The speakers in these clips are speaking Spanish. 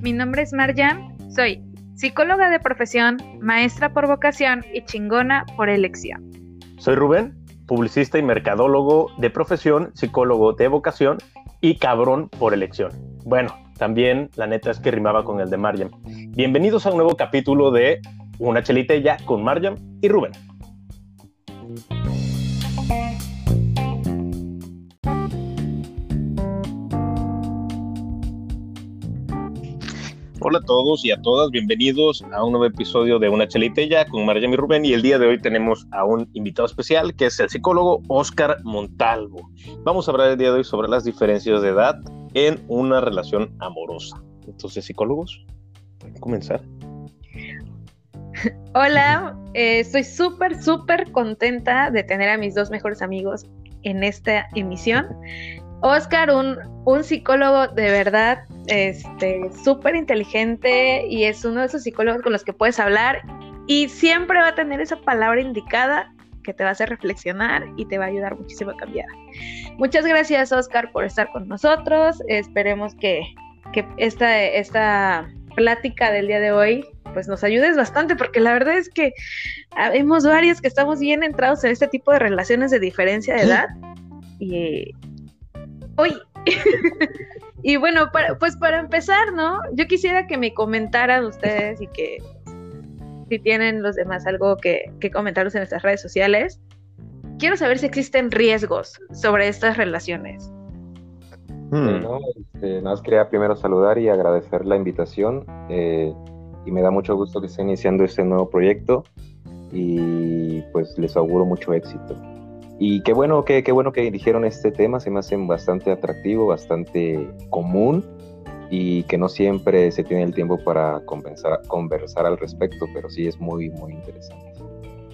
Mi nombre es Marjan, soy psicóloga de profesión, maestra por vocación y chingona por elección. Soy Rubén, publicista y mercadólogo de profesión, psicólogo de vocación y cabrón por elección. Bueno, también la neta es que rimaba con el de Marjan. Bienvenidos a un nuevo capítulo de Una chelita ya con Marjan y Rubén. Hola a todos y a todas, bienvenidos a un nuevo episodio de Una Chelitella con María y Rubén y el día de hoy tenemos a un invitado especial que es el psicólogo Oscar Montalvo. Vamos a hablar el día de hoy sobre las diferencias de edad en una relación amorosa. Entonces, psicólogos, ¿pueden comenzar? Hola, eh, estoy súper, súper contenta de tener a mis dos mejores amigos en esta emisión. Oscar, un, un psicólogo de verdad este súper inteligente y es uno de esos psicólogos con los que puedes hablar y siempre va a tener esa palabra indicada que te va a hacer reflexionar y te va a ayudar muchísimo a cambiar. Muchas gracias Oscar por estar con nosotros. Esperemos que, que esta, esta plática del día de hoy pues nos ayudes bastante porque la verdad es que vemos varios que estamos bien entrados en este tipo de relaciones de diferencia de edad y hoy Y bueno, pues para empezar, ¿no? Yo quisiera que me comentaran ustedes y que si tienen los demás algo que, que comentaros en nuestras redes sociales. Quiero saber si existen riesgos sobre estas relaciones. Hmm. Este, nada más quería primero saludar y agradecer la invitación. Eh, y me da mucho gusto que esté iniciando este nuevo proyecto y pues les auguro mucho éxito. Y qué bueno, qué, qué bueno que eligieron este tema, se me hace bastante atractivo, bastante común y que no siempre se tiene el tiempo para conversar, conversar al respecto, pero sí es muy, muy interesante.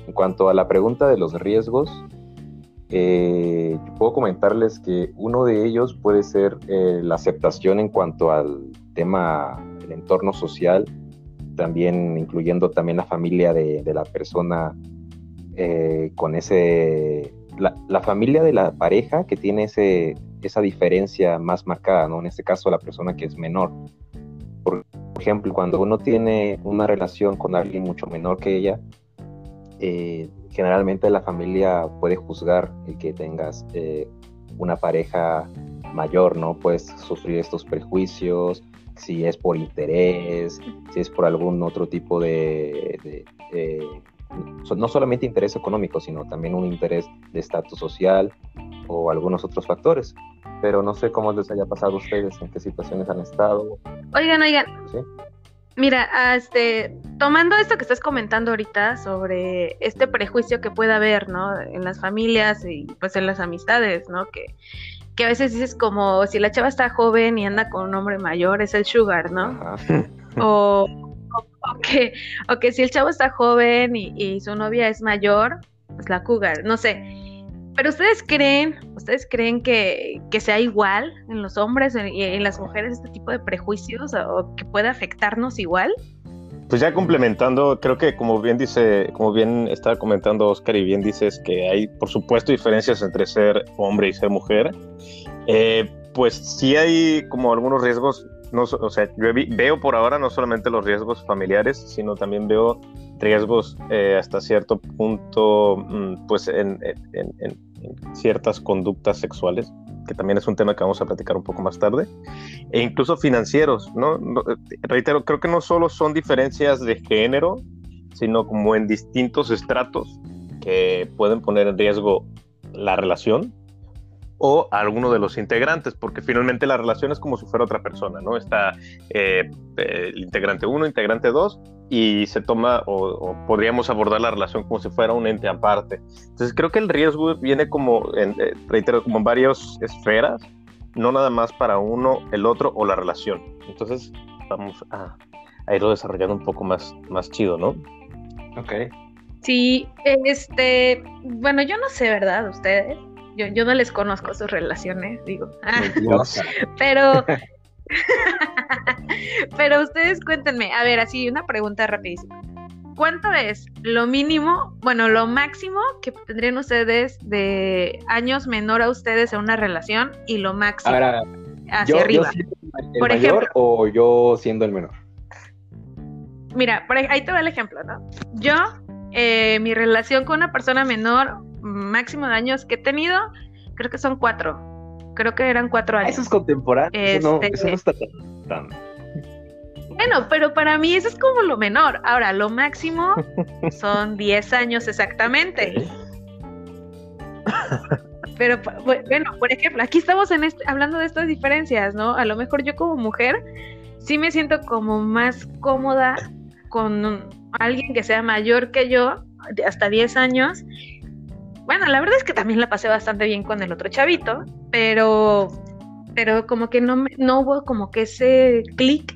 En cuanto a la pregunta de los riesgos, eh, puedo comentarles que uno de ellos puede ser eh, la aceptación en cuanto al tema del entorno social, también incluyendo también la familia de, de la persona eh, con ese la, familia de la pareja que tiene ese, esa diferencia más marcada, ¿no? En este caso, la persona que es menor. Por ejemplo, cuando uno tiene una relación con alguien mucho menor que ella, eh, generalmente la familia puede juzgar el que tengas eh, una pareja mayor, ¿no? Puedes sufrir estos prejuicios, si es por interés, si es por algún otro tipo de no solamente interés económico, sino también un interés de estatus social o algunos otros factores. Pero no sé cómo les haya pasado a ustedes, en qué situaciones han estado. Oigan, oigan. Mira, este, tomando esto que estás comentando ahorita sobre este prejuicio que puede haber, ¿no? En las familias y pues en las amistades, ¿no? Que, que a veces dices como si la chava está joven y anda con un hombre mayor, es el sugar, ¿no? O, o que, que si el chavo está joven y, su novia es mayor, pues la cougar, no sé. Pero ustedes creen, ustedes creen que, sea igual en los hombres y en, las mujeres este tipo de prejuicios o, que puede afectarnos igual? Pues ya complementando, creo que como bien dice, como bien estaba comentando Oscar y bien dices que hay por supuesto diferencias entre ser hombre y ser mujer. Eh, pues sí hay como algunos riesgos no, o sea, yo veo por ahora no solamente los riesgos familiares, sino también veo riesgos eh, hasta cierto punto, mm, pues en, ciertas conductas sexuales, que también es un tema que vamos a platicar un poco más tarde, e incluso financieros, ¿no? Reitero, creo que no solo son diferencias de género, sino como en distintos estratos que pueden poner en riesgo la relación o a alguno de los integrantes, porque finalmente la relación es como si fuera otra persona, ¿no? Está eh, eh, el integrante 1, integrante 2, y se toma, o, podríamos abordar la relación como si fuera un ente aparte. Entonces creo que el riesgo viene como, en, eh, reitero, como en varias esferas, no nada más para uno, el otro o la relación. Entonces vamos a, a irlo desarrollando un poco más, más chido, ¿no? Ok. Sí, este, bueno, yo no sé, ¿verdad? Ustedes, yo, yo no les conozco sus relaciones, digo. pero, pero ustedes cuéntenme, a ver, así una pregunta rapidísima. ¿Cuánto es lo mínimo, bueno, lo máximo que tendrían ustedes de años menor a ustedes en una relación y lo máximo? Hacia arriba. por ejemplo, o yo siendo el menor. Mira, ahí te va el ejemplo, ¿no? Yo, eh, mi relación con una persona menor, máximo de años que he tenido, creo que son cuatro. Creo que eran cuatro años. Eso es contemporáneo. Eso, no, eso no este, está tan, Bueno, pero para mí eso es como lo menor. Ahora, lo máximo son diez años exactamente. Pero bueno, por ejemplo, aquí estamos en este, hablando de estas diferencias, ¿no? A lo mejor yo como mujer sí me siento como más cómoda con alguien que sea mayor que yo, hasta 10 años. Bueno, la verdad es que también la pasé bastante bien con el otro chavito, pero, pero como que no, no hubo como que ese clic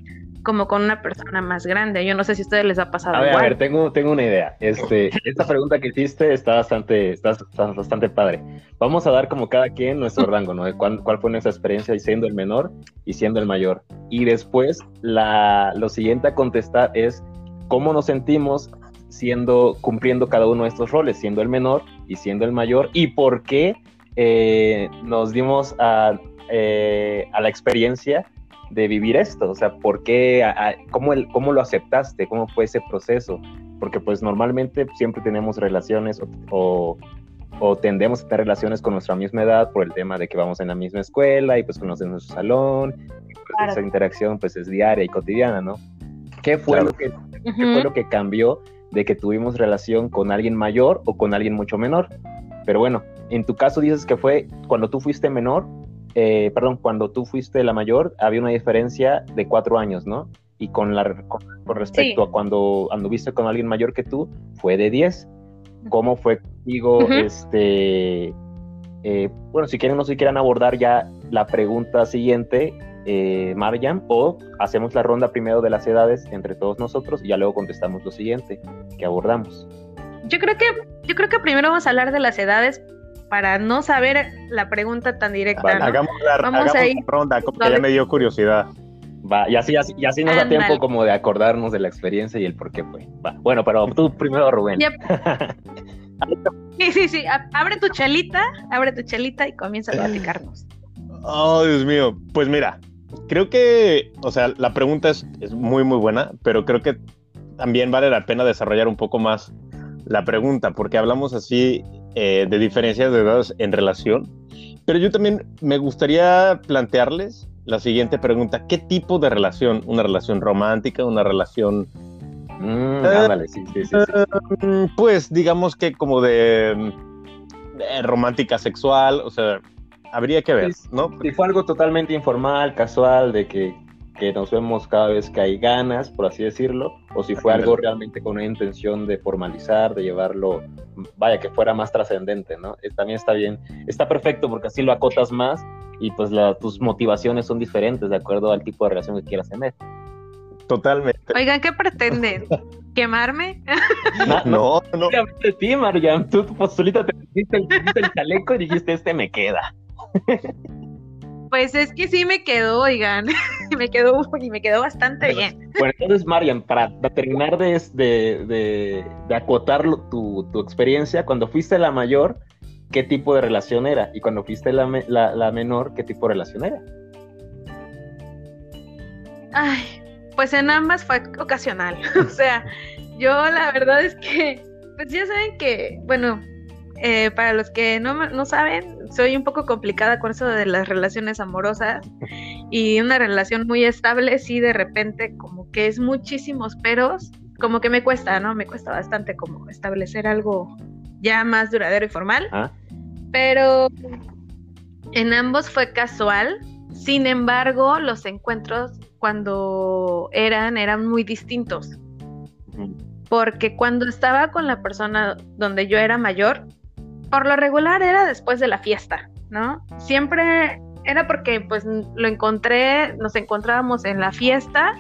como con una persona más grande. Yo no sé si a ustedes les ha pasado. A ver, a ver, tengo, tengo una idea. Este, esta pregunta que hiciste está bastante, está, bastante padre. Vamos a dar como cada quien nuestro rango, ¿no? ¿Cuál, cuál fue nuestra experiencia siendo el menor y siendo el mayor. Y después, la, lo siguiente a contestar es cómo nos sentimos siendo, cumpliendo cada uno de estos roles, siendo el menor y siendo el mayor, y por qué eh, nos dimos a, eh, a la experiencia de vivir esto? O sea, ¿por qué, cómo, el, cómo lo aceptaste? ¿Cómo fue ese proceso? Porque pues normalmente siempre tenemos relaciones o, o, tendemos a tener relaciones con nuestra misma edad por el tema de que vamos en la misma escuela y pues conocemos nuestro salón, y pues esa interacción pues es diaria y cotidiana, ¿no? ¿Qué fue, lo que, ¿Qué fue lo que cambió de que tuvimos relación con alguien mayor o con alguien mucho menor? Pero bueno, en tu caso dices que fue cuando tú fuiste menor, eh, perdón, cuando tú fuiste la mayor, había una diferencia de cuatro años, ¿no? Y con, la, con, respecto a cuando anduviste con alguien mayor que tú, fue de diez. ¿Cómo fue contigo? Este, eh, bueno, si quieren no si quieran abordar ya la pregunta siguiente, eh, Mariam, o hacemos la ronda primero de las edades entre todos nosotros y ya luego contestamos lo siguiente que abordamos. Yo creo que, yo creo que primero vamos a hablar de las edades para no saber la pregunta tan directa. Hagamos, la, Vamos a ir. ronda, como que ya me dio curiosidad. Va, y así, y así nos da tiempo como de acordarnos de la experiencia y el por qué fue. Va. Bueno, pero tú primero, Rubén. sí, sí, sí. Abre tu chelita, abre tu chelita y comienza a platicarnos. Oh, Dios mío. Pues mira, creo que, o sea, la pregunta es, es muy, muy buena, pero creo que también vale la pena desarrollar un poco más la pregunta, porque hablamos así eh, de diferencias de edades en relación. Pero yo también me gustaría plantearles la siguiente pregunta. ¿Qué tipo de relación? ¿Una relación romántica? ¿Una relación... Mm, eh, sí, sí, sí, eh, pues digamos que como de, romántica sexual, o sea, habría que ver, ¿no? Si fue algo totalmente informal, casual, de que que nos vemos cada vez que hay ganas, por así decirlo, o si fue algo realmente con una intención de formalizar, de llevarlo, vaya, que fuera más trascendente, ¿no? Eh, también está bien, está perfecto porque así lo acotas más y pues tus motivaciones son diferentes de acuerdo al tipo de relación que quieras tener. Totalmente. Oigan, ¿qué pretenden? ¿Quemarme? No, no. no. Ti, Mariam. Tú solita te pusiste el, el chaleco y dijiste, este me queda. Pues es que sí me quedó, oigan, me quedó y me quedó bastante bien. Bueno, entonces, Marian, para, terminar de, de, de, acotar tu, tu, experiencia, cuando fuiste la mayor, ¿qué tipo de relación era? Y cuando fuiste la, la, menor, ¿qué tipo de relación era? Ay, pues en ambas fue ocasional. o sea, yo la verdad es que, pues ya saben que, bueno, eh, para los que no, no saben, soy un poco complicada con eso de las relaciones amorosas y una relación muy estable, sí, de repente como que es muchísimos peros, como que me cuesta, ¿no? Me cuesta bastante como establecer algo ya más duradero y formal. Ah. Pero en ambos fue casual, sin embargo, los encuentros cuando eran, eran muy distintos. Porque cuando estaba con la persona donde yo era mayor, por lo regular era después de la fiesta, ¿no? Siempre era porque pues lo encontré, nos encontrábamos en la fiesta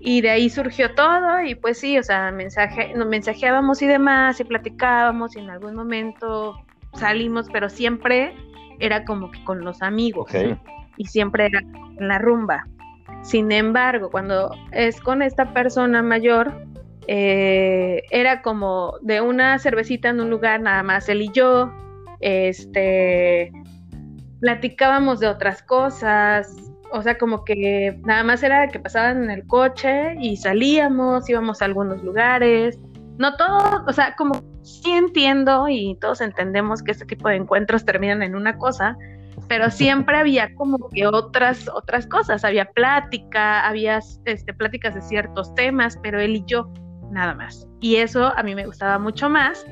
y de ahí surgió todo y pues sí, o sea, mensaje, nos mensajeábamos y demás y platicábamos y en algún momento salimos, pero siempre era como que con los amigos y siempre era en la rumba. Sin embargo, cuando es con esta persona mayor, eh, era como de una cervecita en un lugar nada más él y yo, este, platicábamos de otras cosas, o sea, como que nada más era que pasaban en el coche y salíamos, íbamos a algunos lugares. No todo, o sea, como sí entiendo y todos entendemos que este tipo de encuentros terminan en una cosa, pero siempre había como que otras otras cosas, había plática, había este pláticas de ciertos temas, pero él y yo nada más. Y eso a mí me gustaba mucho más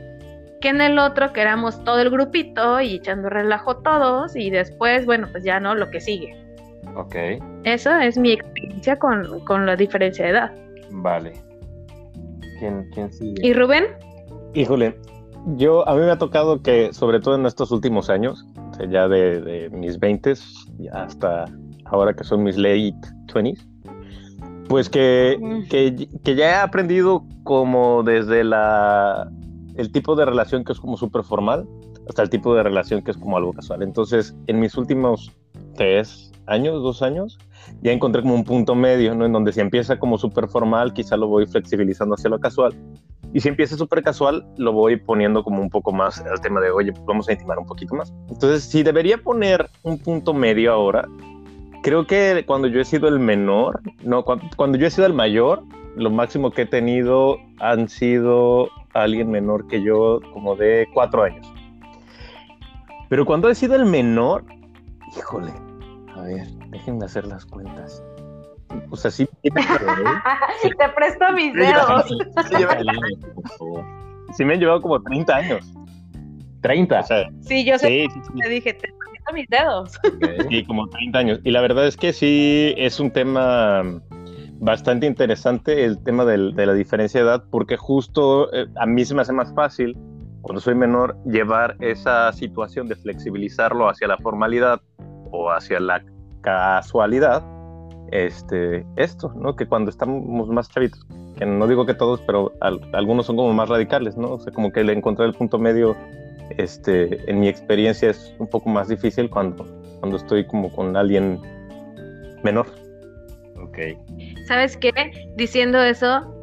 que en el otro que éramos todo el grupito y echando relajo todos y después, bueno, pues ya no, lo que sigue. Ok. Eso es mi experiencia con, con la diferencia de edad. Vale. ¿Quién, quién sigue? ¿Y Rubén? Híjole, yo a mí me ha tocado que, sobre todo en estos últimos años, ya de, mis 20 hasta ahora que son mis late 20s, pues que, que, que, ya he aprendido como desde la el tipo de relación que es como súper formal hasta el tipo de relación que es como algo casual. Entonces, en mis últimos tres años, dos años, ya encontré como un punto medio, ¿no? En donde si empieza como súper formal, quizá lo voy flexibilizando hacia lo casual. Y si empieza súper casual, lo voy poniendo como un poco más al tema de, oye, vamos a intimar un poquito más. Entonces, si debería poner un punto medio ahora, creo que cuando yo he sido el menor, no, cuando, cuando yo he sido el mayor, lo máximo que he tenido han sido alguien menor que yo, como de cuatro años. Pero cuando he sido el menor, híjole, a ver, déjenme hacer las cuentas. O sea, sí. Te presto mis dedos. Sí, me han llevado como 30 años. 30. sí, yo sé. te dije, te presto mis dedos. Sí, como 30 años. Y la verdad es que sí, es un tema bastante interesante el tema de la diferencia de edad, porque justo eh, a mí se me hace más fácil, cuando soy menor, llevar esa situación de flexibilizarlo hacia la formalidad o hacia la casualidad, este, esto, ¿no? Que cuando estamos más chavitos, que no digo que todos, pero algunos son como más radicales, ¿no? O sea, como que el encontrar el punto medio, este, en mi experiencia es un poco más difícil cuando, cuando estoy como con alguien menor. Ok. ¿Sabes qué? Diciendo eso,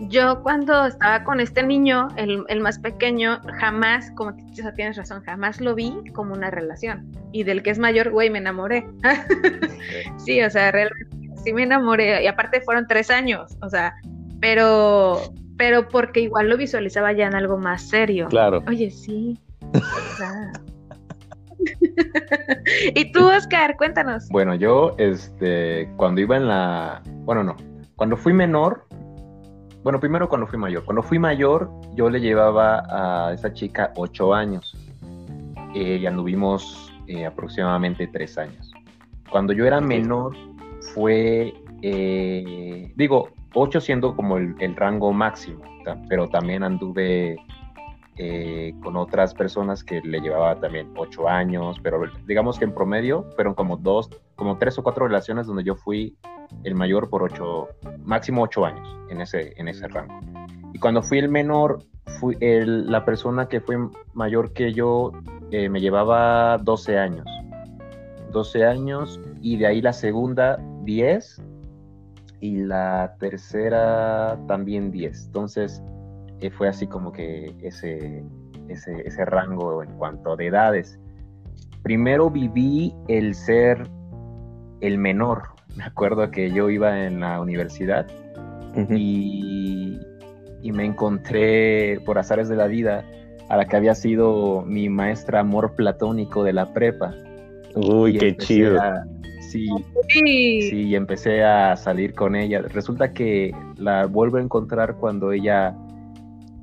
yo cuando estaba con este niño, el, más pequeño, jamás, como tienes razón, jamás lo vi como una relación. Y del que es mayor, güey, me enamoré. sí, o sea, realmente sí me enamoré. Y aparte fueron tres años, o sea, pero, pero porque igual lo visualizaba ya en algo más serio. Claro. Oye, sí. y tú, Oscar, cuéntanos. Bueno, yo, este, cuando iba en la, bueno, no, cuando fui menor, bueno, primero cuando fui mayor. Cuando fui mayor, yo le llevaba a esa chica ocho años eh, y anduvimos eh, aproximadamente tres años. Cuando yo era menor, fue, eh, digo, ocho siendo como el, el rango máximo, pero también anduve eh, con otras personas que le llevaba también ocho años, pero digamos que en promedio fueron como dos, como tres o cuatro relaciones donde yo fui el mayor por ocho, máximo ocho años en ese, en ese rango. Y cuando fui el menor, fui el, la persona que fue mayor que yo eh, me llevaba 12 años. 12 años y de ahí la segunda 10 y la tercera también 10. Entonces, fue así como que ese, ese, rango en cuanto de edades. Primero viví el ser el menor. Me acuerdo que yo iba en la universidad y, y, me encontré por azares de la vida a la que había sido mi maestra amor platónico de la prepa. Uy, qué chido. Sí, sí, y empecé a salir con ella. Resulta que la vuelvo a encontrar cuando ella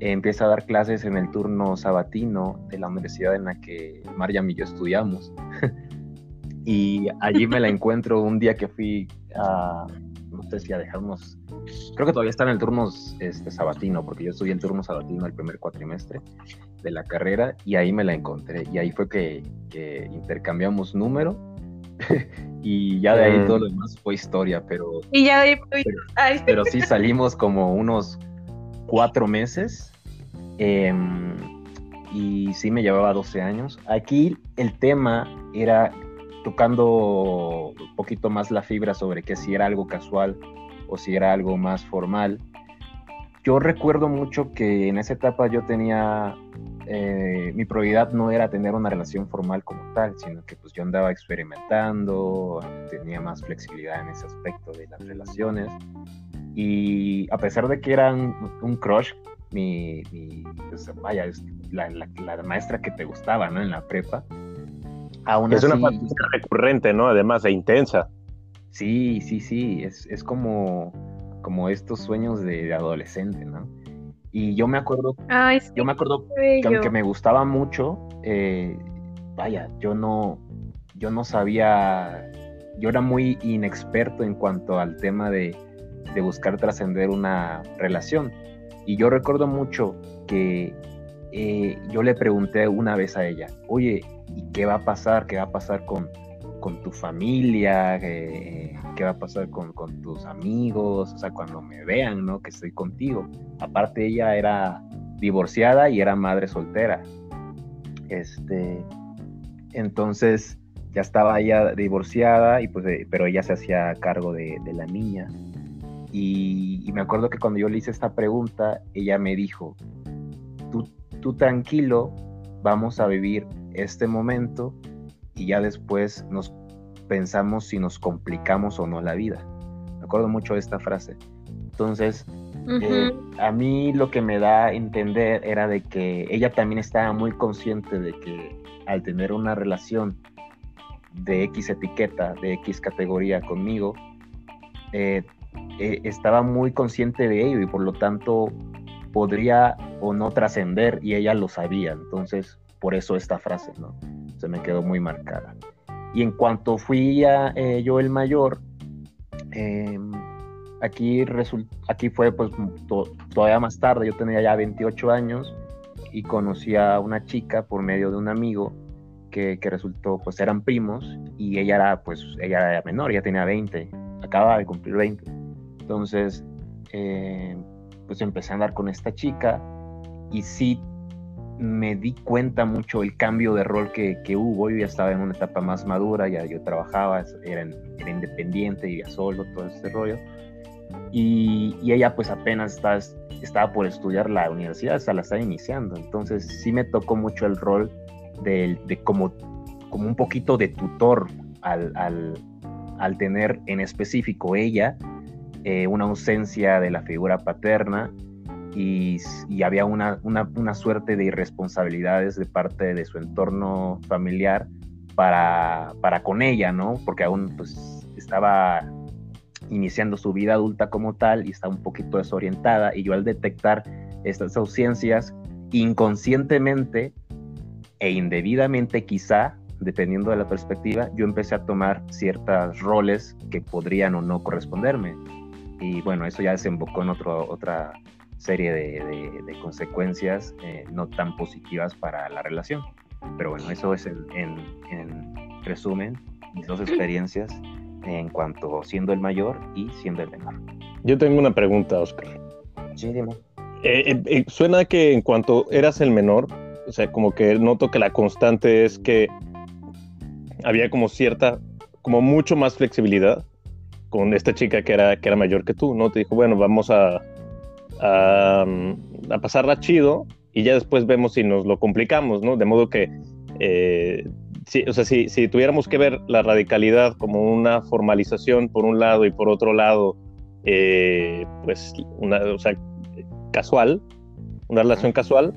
empieza a dar clases en el turno sabatino de la universidad en la que Mariam y yo estudiamos. y allí me la encuentro un día que fui a, no sé si a dejarnos, creo que todavía está en el turno este, sabatino, porque yo estudié en turno sabatino el primer cuatrimestre de la carrera y ahí me la encontré. Y ahí fue que, intercambiamos número. y ya de ahí mm. todo lo demás fue historia, pero... Y ya pero sí salimos como unos cuatro meses Em, y sí me llevaba 12 años. Aquí el tema era tocando un poquito más la fibra sobre que si era algo casual o si era algo más formal. Yo recuerdo mucho que en esa etapa yo tenía eh, mi prioridad no era tener una relación formal como tal, sino que pues yo andaba experimentando, tenía más flexibilidad en ese aspecto de las relaciones. Y a pesar de que era un, crush, mi, pues, vaya, la, la, maestra que te gustaba, ¿no? En la prepa. Aún es una parte recurrente, ¿no? Además, e intensa. Sí, sí, sí, es, es como, como estos sueños de, adolescente, ¿no? Y yo me acuerdo, yo me acuerdo que aunque me gustaba mucho, eh, vaya, yo no, yo no sabía, yo era muy inexperto en cuanto al tema de, de buscar trascender una relación. Y yo recuerdo mucho que eh, yo le pregunté una vez a ella, oye, ¿y qué va a pasar? ¿Qué va a pasar con, con tu familia? ¿Qué, va a pasar con, con, tus amigos? O sea, cuando me vean, ¿no? Que estoy contigo. Aparte, ella era divorciada y era madre soltera. Este, entonces, ya estaba ella divorciada, y pues, eh, pero ella se hacía cargo de, de la niña. Y, y, me acuerdo que cuando yo le hice esta pregunta, ella me dijo, tú, tú tranquilo, vamos a vivir este momento y ya después nos pensamos si nos complicamos o no la vida. Me acuerdo mucho de esta frase. Entonces, eh, a mí lo que me da a entender era de que ella también estaba muy consciente de que al tener una relación de X etiqueta, de X categoría conmigo, eh, eh, estaba muy consciente de ello y por lo tanto podría o no trascender y ella lo sabía. Entonces, por eso esta frase, ¿no? Se me quedó muy marcada. Y en cuanto fui eh, yo el mayor, em, aquí, aquí fue pues todavía más tarde, yo tenía ya 28 años y conocí a una chica por medio de un amigo que, que, resultó, pues eran primos y ella era, pues, ella era menor, ella tenía 20, acaba de cumplir 20. Entonces, eh, pues empecé a andar con esta chica y sí me di cuenta mucho el cambio de rol que, hubo. Yo ya estaba en una etapa más madura, ya yo trabajaba, era, era independiente, vivía solo, todo ese rollo. Y, ella pues apenas estaba, estaba por estudiar la universidad, hasta la estaba iniciando. Entonces sí me tocó mucho el rol de, de como, como un poquito de tutor al, al, al tener en específico ella eh, una ausencia de la figura paterna y, había una, una, suerte de irresponsabilidades de parte de su entorno familiar para, para con ella, ¿no? Porque aún pues estaba iniciando su vida adulta como tal y estaba un poquito desorientada y yo al detectar estas ausencias inconscientemente e indebidamente quizá, dependiendo de la perspectiva, yo empecé a tomar ciertos roles que podrían o no corresponderme. Y bueno, eso ya desembocó en otro, otra serie de, consecuencias eh, no tan positivas para la relación. Pero bueno, eso es en, resumen mis dos experiencias en cuanto siendo el mayor y siendo el menor. Yo tengo una pregunta, Oscar. Sí, dime. Eh, eh, suena que en cuanto eras el menor, o sea, como que noto que la constante es que había como cierta, como mucho más flexibilidad con esta chica que era, que era mayor que tú, ¿no? Te dijo, bueno, vamos a, a, pasarla chido y ya después vemos si nos lo complicamos, ¿no? De modo que, eh, si, o sea, si, si, tuviéramos que ver la radicalidad como una formalización por un lado y por otro lado, eh, pues, una, o sea, casual, una relación casual,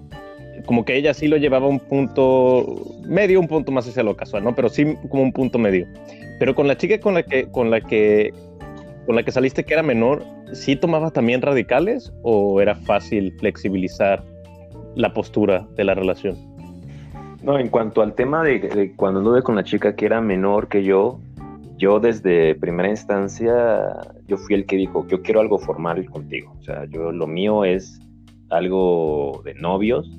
como que ella sí lo llevaba a un punto medio, un punto más hacia lo casual, ¿no? Pero sí como un punto medio. Pero con la chica con la que, con la que, con la que saliste que era menor, ¿sí tomaba también radicales o era fácil flexibilizar la postura de la relación? No, en cuanto al tema de, cuando anduve con la chica que era menor que yo, yo desde primera instancia, yo fui el que dijo, yo quiero algo formal contigo. O sea, yo lo mío es algo de novios,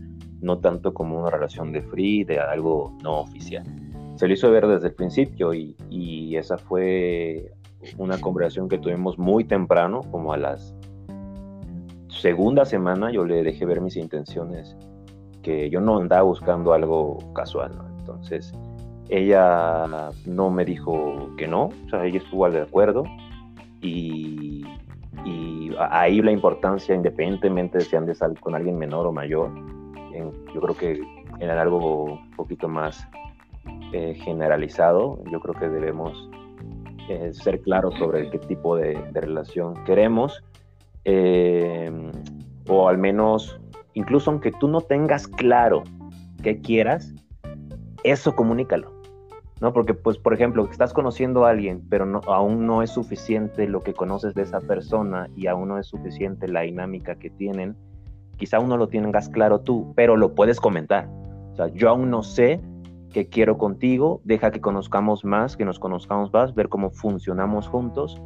no tanto como una relación de free, de algo no oficial. Se lo hizo ver desde el principio y esa fue una conversación que tuvimos muy temprano, como a las segunda semana yo le dejé ver mis intenciones, que yo no andaba buscando algo casual, Entonces, ella no me dijo que no, o sea, ella estuvo de acuerdo y, y ahí la importancia, independientemente de si andes con alguien menor o mayor, yo creo que en algo un poquito más eh, generalizado, yo creo que debemos eh, ser claros sobre qué tipo de, relación queremos, eh, o al menos, incluso aunque tú no tengas claro qué quieras, eso comunícalo. ¿no? Porque, pues, por ejemplo, estás conociendo a alguien, pero no, aún no es suficiente lo que conoces de esa persona y aún no es suficiente la dinámica que tienen, quizá aún no lo tengas claro tú, pero lo puedes comentar. O sea, yo aún no sé qué quiero contigo, deja que conozcamos más, que nos conozcamos más, ver cómo funcionamos juntos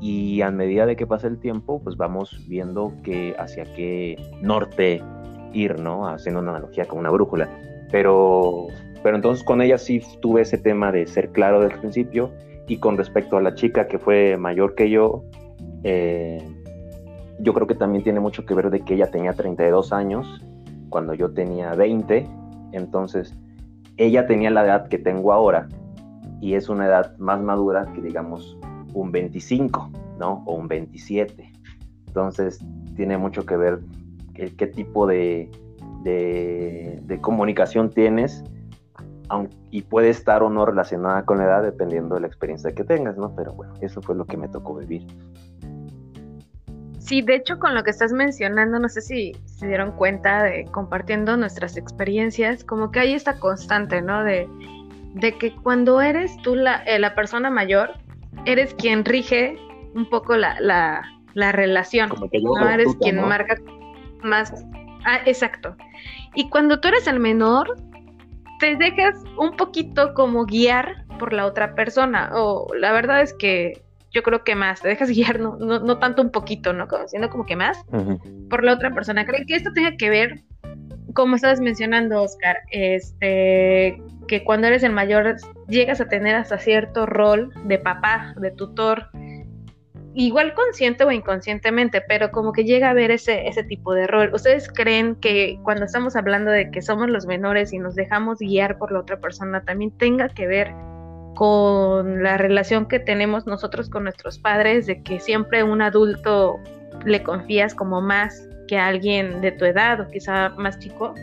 y a medida de que pase el tiempo, pues vamos viendo que hacia qué norte ir, ¿no? Haciendo una analogía con una brújula. Pero, pero entonces con ella sí tuve ese tema de ser claro desde el principio y con respecto a la chica que fue mayor que yo, eh, yo creo que también tiene mucho que ver de que ella tenía 32 años cuando yo tenía 20, entonces ella tenía la edad que tengo ahora y es una edad más madura que digamos un 25, ¿no? O un 27. Entonces tiene mucho que ver qué tipo de, de, comunicación tienes y puede estar o no relacionada con la edad dependiendo de la experiencia que tengas, ¿no? Pero bueno, eso fue lo que me tocó vivir. Sí, de hecho con lo que estás mencionando, no sé si se dieron cuenta de compartiendo nuestras experiencias, como que hay esta constante, ¿no? De, de que cuando eres tú la, eh, la persona mayor, eres quien rige un poco la, la, la relación, como que no eres quien marca más... Ah, exacto. Y cuando tú eres el menor, te dejas un poquito como guiar por la otra persona, o la verdad es que yo creo que más, te dejas guiar, no, no, tanto un poquito, ¿no? Como, siendo como que más por la otra persona. ¿Creen que esto tenga que ver, como estabas mencionando, Oscar, este, que cuando eres el mayor llegas a tener hasta cierto rol de papá, de tutor, igual consciente o inconscientemente, pero como que llega a ver ese, ese tipo de rol. ¿Ustedes creen que cuando estamos hablando de que somos los menores y nos dejamos guiar por la otra persona, también tenga que ver con la relación que tenemos nosotros con nuestros padres, de que siempre un adulto le confías como más que a alguien de tu edad o quizá más chico?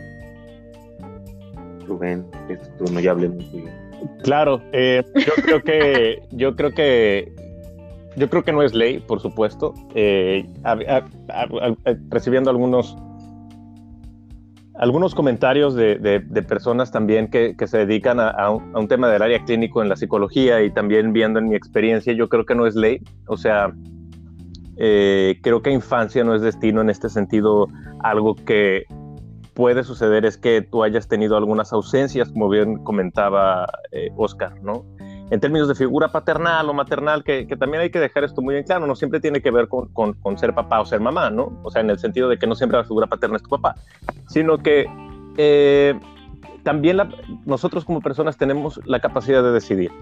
Rubén, tú no ya hablé Claro, eh, yo creo que yo creo que yo creo que no es ley, por supuesto. Eh, recibiendo algunos algunos comentarios de, personas también que, se dedican a, un, tema del área clínico en la psicología y también viendo en mi experiencia, yo creo que no es ley. O sea, eh, creo que infancia no es destino en este sentido. Algo que puede suceder es que tú hayas tenido algunas ausencias, como bien comentaba eh, Oscar, ¿no? En términos de figura paternal o maternal, que, también hay que dejar esto muy bien claro, no siempre tiene que ver con, ser papá o ser mamá, ¿no? O sea, en el sentido de que no siempre la figura paterna es tu papá, sino que eh, también nosotros como personas tenemos la capacidad de decidir.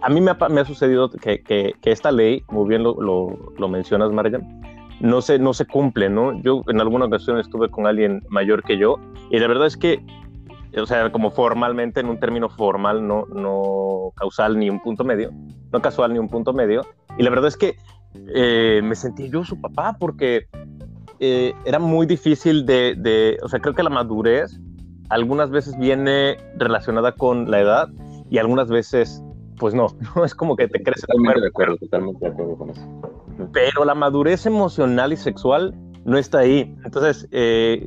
A mí me ha, sucedido que, esta ley, como bien lo, mencionas, Marian, no se, no se cumple, ¿no? Yo en alguna ocasión estuve con alguien mayor que yo y la verdad es que o sea, como formalmente, en un término formal, no, no causal ni un punto medio, no casual ni un punto medio. Y la verdad es que eh, me sentí yo su papá porque eh, era muy difícil de, de, o sea, creo que la madurez algunas veces viene relacionada con la edad y algunas veces, pues no, no es como que te crece totalmente de acuerdo, totalmente de acuerdo con eso. Pero la madurez emocional y sexual no está ahí. Entonces, eh,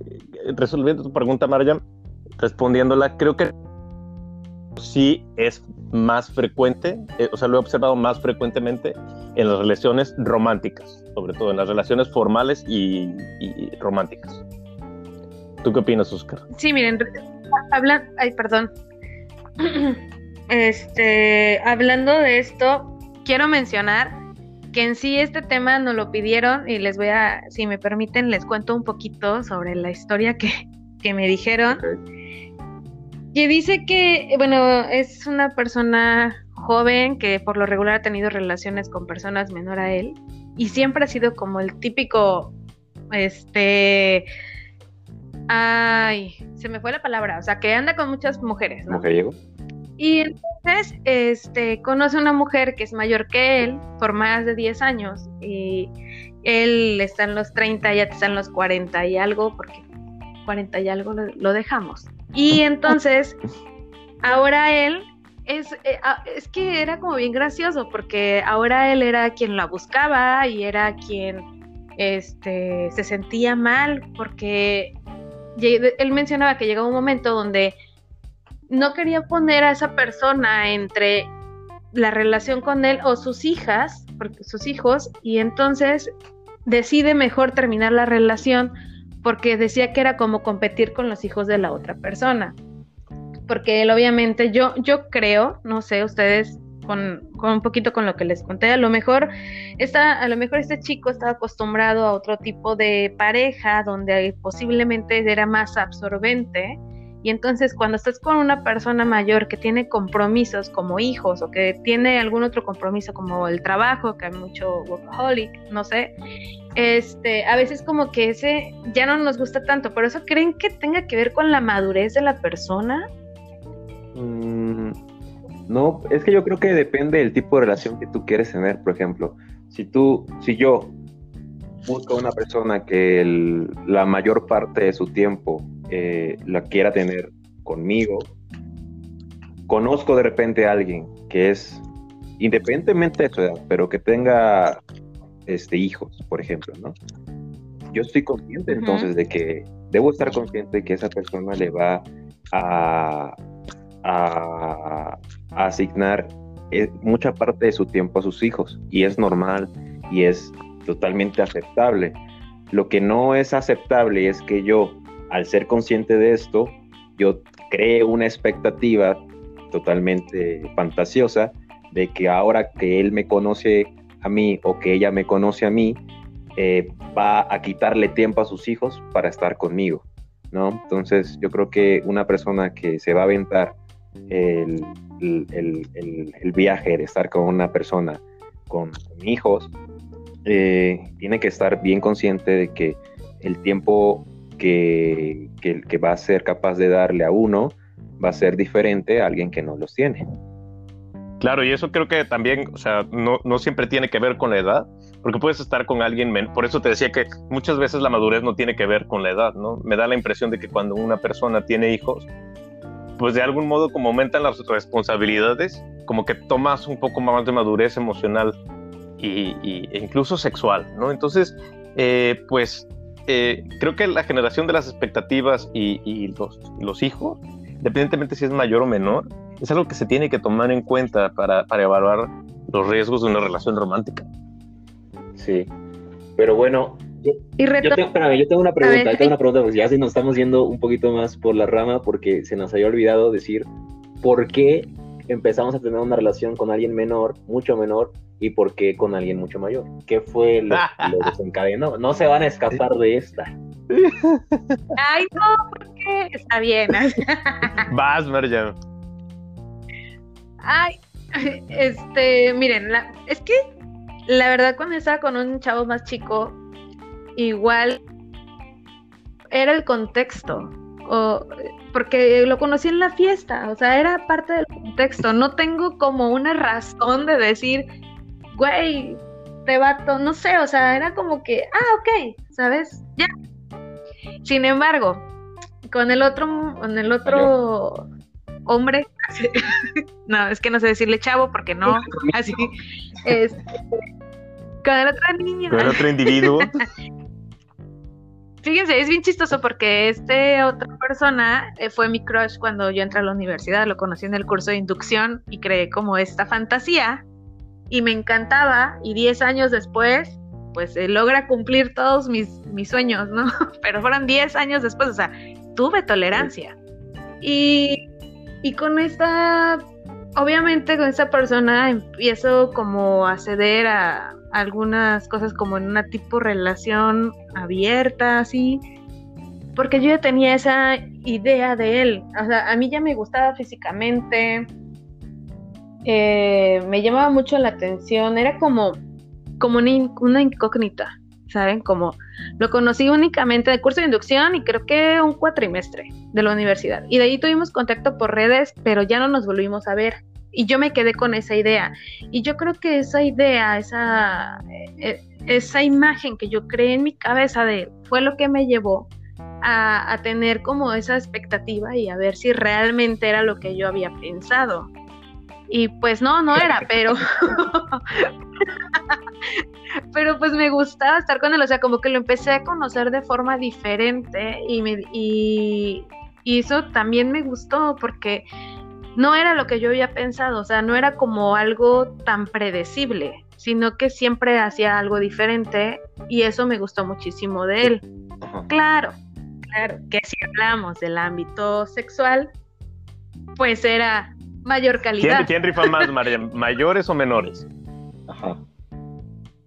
resolviendo tu pregunta, Marjan, respondiéndola, creo que sí es más frecuente, eh, o sea, lo he observado más frecuentemente en las relaciones románticas, sobre todo en las relaciones formales y, románticas. ¿Tú qué opinas, Oscar? Sí, miren, hablan, ay, perdón. Este, hablando de esto, quiero mencionar que en sí este tema nos lo pidieron y les voy a, si me permiten, les cuento un poquito sobre la historia que, que me dijeron. Que dice que, bueno, es una persona joven que por lo regular ha tenido relaciones con personas menor a él y siempre ha sido como el típico, este, ay, se me fue la palabra, o sea, que anda con muchas mujeres, ¿no? llegó Y entonces, este, conoce a una mujer que es mayor que él por más de 10 años y él está en los 30, ya está en los 40 y algo, porque 40 y algo lo, dejamos. Y entonces, ahora él es, eh, ah, es que era como bien gracioso porque ahora él era quien la buscaba y era quien este, se sentía mal porque él mencionaba que llegaba un momento donde no quería poner a esa persona entre la relación con él o sus hijas, porque sus hijos, y entonces decide mejor terminar la relación porque decía que era como competir con los hijos de la otra persona. Porque él obviamente, yo, yo creo, no sé, ustedes con, con, un poquito con lo que les conté, a lo mejor está, a lo mejor este chico estaba acostumbrado a otro tipo de pareja donde posiblemente era más absorbente y entonces cuando estás con una persona mayor que tiene compromisos como hijos o que tiene algún otro compromiso como el trabajo, que hay mucho workaholic, no sé, este, a veces como que ese ya no nos gusta tanto, pero eso creen que tenga que ver con la madurez de la persona? Mm, no, es que yo creo que depende del tipo de relación que tú quieres tener, por ejemplo, si tú, si yo busco una persona que la mayor parte de su tiempo eh, la quiera tener conmigo, conozco de repente a alguien que es, independientemente de su edad, pero que tenga este, hijos, por ejemplo, ¿no? Yo estoy consciente entonces de que debo estar consciente de que esa persona le va a, a, asignar eh, mucha parte de su tiempo a sus hijos y es normal y es totalmente aceptable. Lo que no es aceptable es que yo al ser consciente de esto, yo creo una expectativa totalmente fantasiosa de que ahora que él me conoce a mí o que ella me conoce a mí, eh, va a quitarle tiempo a sus hijos para estar conmigo, ¿no? Entonces yo creo que una persona que se va a aventar el, viaje de estar con una persona con, hijos, eh, tiene que estar bien consciente de que el tiempo que, que, va a ser capaz de darle a uno va a ser diferente a alguien que no los tiene. Claro, y eso creo que también, o sea, no, no, siempre tiene que ver con la edad, porque puedes estar con alguien, por eso te decía que muchas veces la madurez no tiene que ver con la edad, ¿no? Me da la impresión de que cuando una persona tiene hijos, pues de algún modo como aumentan las responsabilidades, como que tomas un poco más de madurez emocional y, e incluso sexual, ¿no? Entonces, eh, pues eh, creo que la generación de las expectativas y, los, los, hijos, independientemente si es mayor o menor, es algo que se tiene que tomar en cuenta para, para evaluar los riesgos de una relación romántica. Sí, pero bueno, yo, yo, tengo, una pregunta, tengo una pregunta, porque ya si nos estamos yendo un poquito más por la rama, porque se nos había olvidado decir por qué empezamos a tener una relación con alguien menor, mucho menor, y por qué con alguien mucho mayor. ¿Qué fue lo, que desencadenó? No se van a escapar de esta. Ay, no, porque está bien. Vas, María. Ay, este, miren, es que la verdad cuando estaba con un chavo más chico, igual era el contexto. O, porque lo conocí en la fiesta, o sea, era parte del contexto. No tengo como una razón de decir, güey, te vato, no sé, o sea, era como que, ah, ok, ¿sabes? Ya. Sin embargo, con el otro, con el otro hombre, no, es que no sé decirle chavo porque no, así, es, con el otro niño. Con el otro individuo. Fíjense, es bien chistoso porque este otra persona eh, fue mi crush cuando yo entré a la universidad, lo conocí en el curso de inducción y creé como esta fantasía y me encantaba y 10 años después pues logra cumplir todos mis, mis sueños, ¿no? Pero fueron 10 años después, o sea, tuve tolerancia. Y, y con esta, obviamente con esta persona empiezo como a ceder a algunas cosas como en una tipo relación abierta, así, porque yo ya tenía esa idea de él, o sea, a mí ya me gustaba físicamente, eh, me llamaba mucho la atención, era como, como una, incógnita, ¿saben? Como lo conocí únicamente de curso de inducción y creo que un cuatrimestre de la universidad. Y de ahí tuvimos contacto por redes, pero ya no nos volvimos a ver. Y yo me quedé con esa idea. Y yo creo que esa idea, esa, eh, esa imagen que yo creé en mi cabeza de fue lo que me llevó a, tener como esa expectativa y a ver si realmente era lo que yo había pensado. Y pues no, no era, pero... pero pues me gustaba estar con él, o sea, como que lo empecé a conocer de forma diferente y, me, y, y eso también me gustó porque no era lo que yo había pensado, o sea, no era como algo tan predecible, sino que siempre hacía algo diferente y eso me gustó muchísimo de él. Claro, claro, que si hablamos del ámbito sexual, pues era mayor calidad. ¿Quién, rifa más, María? ¿Mayores o menores? Ajá.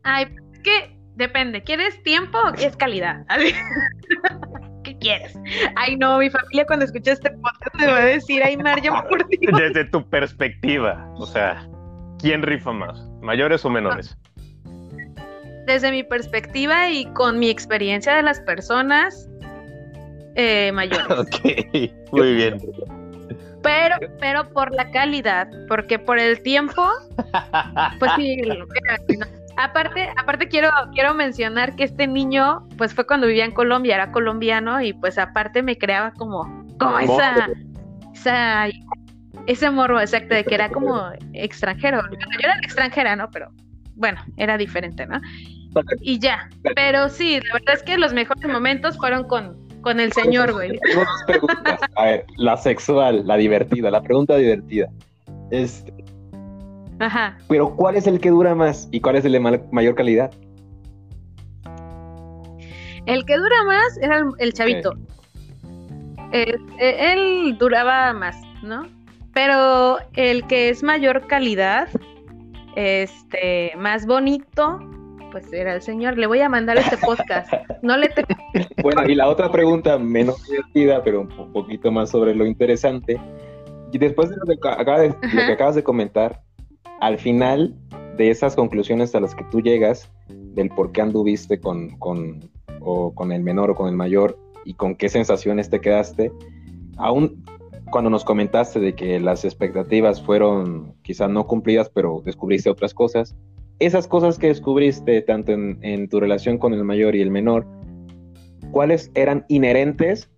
Ay, es que depende, ¿quieres tiempo o quieres calidad? ¿Qué quieres? Ay, no, mi familia cuando escuche este podcast me va a decir, ay, María, por Dios. Desde tu perspectiva, o sea, ¿quién rifa más? ¿Mayores o menores? Desde mi perspectiva y con mi experiencia de las personas eh, mayores. ok, muy bien. Pero, pero por la calidad, porque por el tiempo, pues sí, Aparte, aparte quiero, quiero mencionar que este niño, pues fue cuando vivía en Colombia, era colombiano, y pues aparte me creaba como, como esa, esa, ese morbo exacto de que era como extranjero. Yo era extranjera, ¿no? Pero bueno, era diferente, ¿no? Y ya. Pero sí, la verdad es que los mejores momentos fueron con, con el señor, güey. A ver, la sexual, la divertida, la pregunta divertida. Este, Ajá. Pero ¿cuál es el que dura más y cuál es el de mayor calidad? El que dura más era el, chavito. Eh, él duraba más, ¿no? Pero el que es mayor calidad, este, más bonito, pues era el señor. Le voy a mandar este podcast. No le Bueno, y la otra pregunta, menos divertida, pero un poquito más sobre lo interesante. Y después de lo que, de, lo que acabas de comentar, al final de esas conclusiones a las que tú llegas, del por qué anduviste con, con, o con el menor o con el mayor y con qué sensaciones te quedaste, aún cuando nos comentaste de que las expectativas fueron quizás no cumplidas, pero descubriste otras cosas, esas cosas que descubriste tanto en, tu relación con el mayor y el menor, ¿cuáles eran inherentes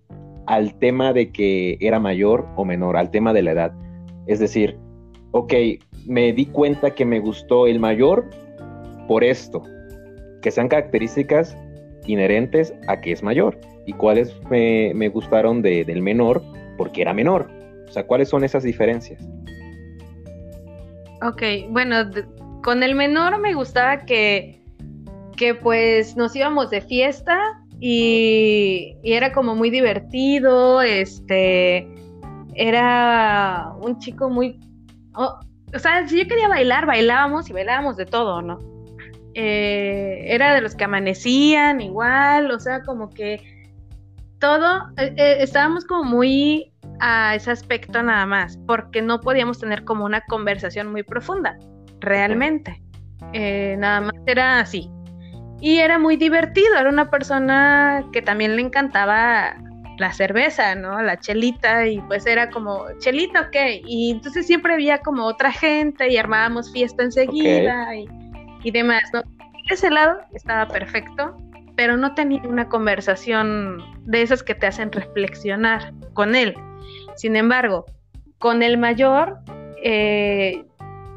al tema de que era mayor o menor, al tema de la edad? Es decir, ok, me di cuenta que me gustó el mayor por esto, que sean características inherentes a que es mayor y cuáles me, gustaron del menor porque era menor. O sea, ¿cuáles son esas diferencias? Ok, bueno, con el menor me gustaba que, que pues nos íbamos de fiesta y, era como muy divertido, este, era un chico muy, oh, o sea, si yo quería bailar, bailábamos y bailábamos de todo, ¿no? Eh, era de los que amanecían igual, o sea, como que todo, eh, eh, estábamos como muy a ese aspecto nada más, porque no podíamos tener como una conversación muy profunda, realmente. nada más era así. Y era muy divertido, era una persona que también le encantaba la cerveza, ¿no? La chelita y pues era como, chelita, ok. Y entonces siempre había como otra gente y armábamos fiesta enseguida y, demás, ¿no? Ese lado estaba perfecto, pero no tenía una conversación de esas que te hacen reflexionar con él. Sin embargo, con el mayor, eh,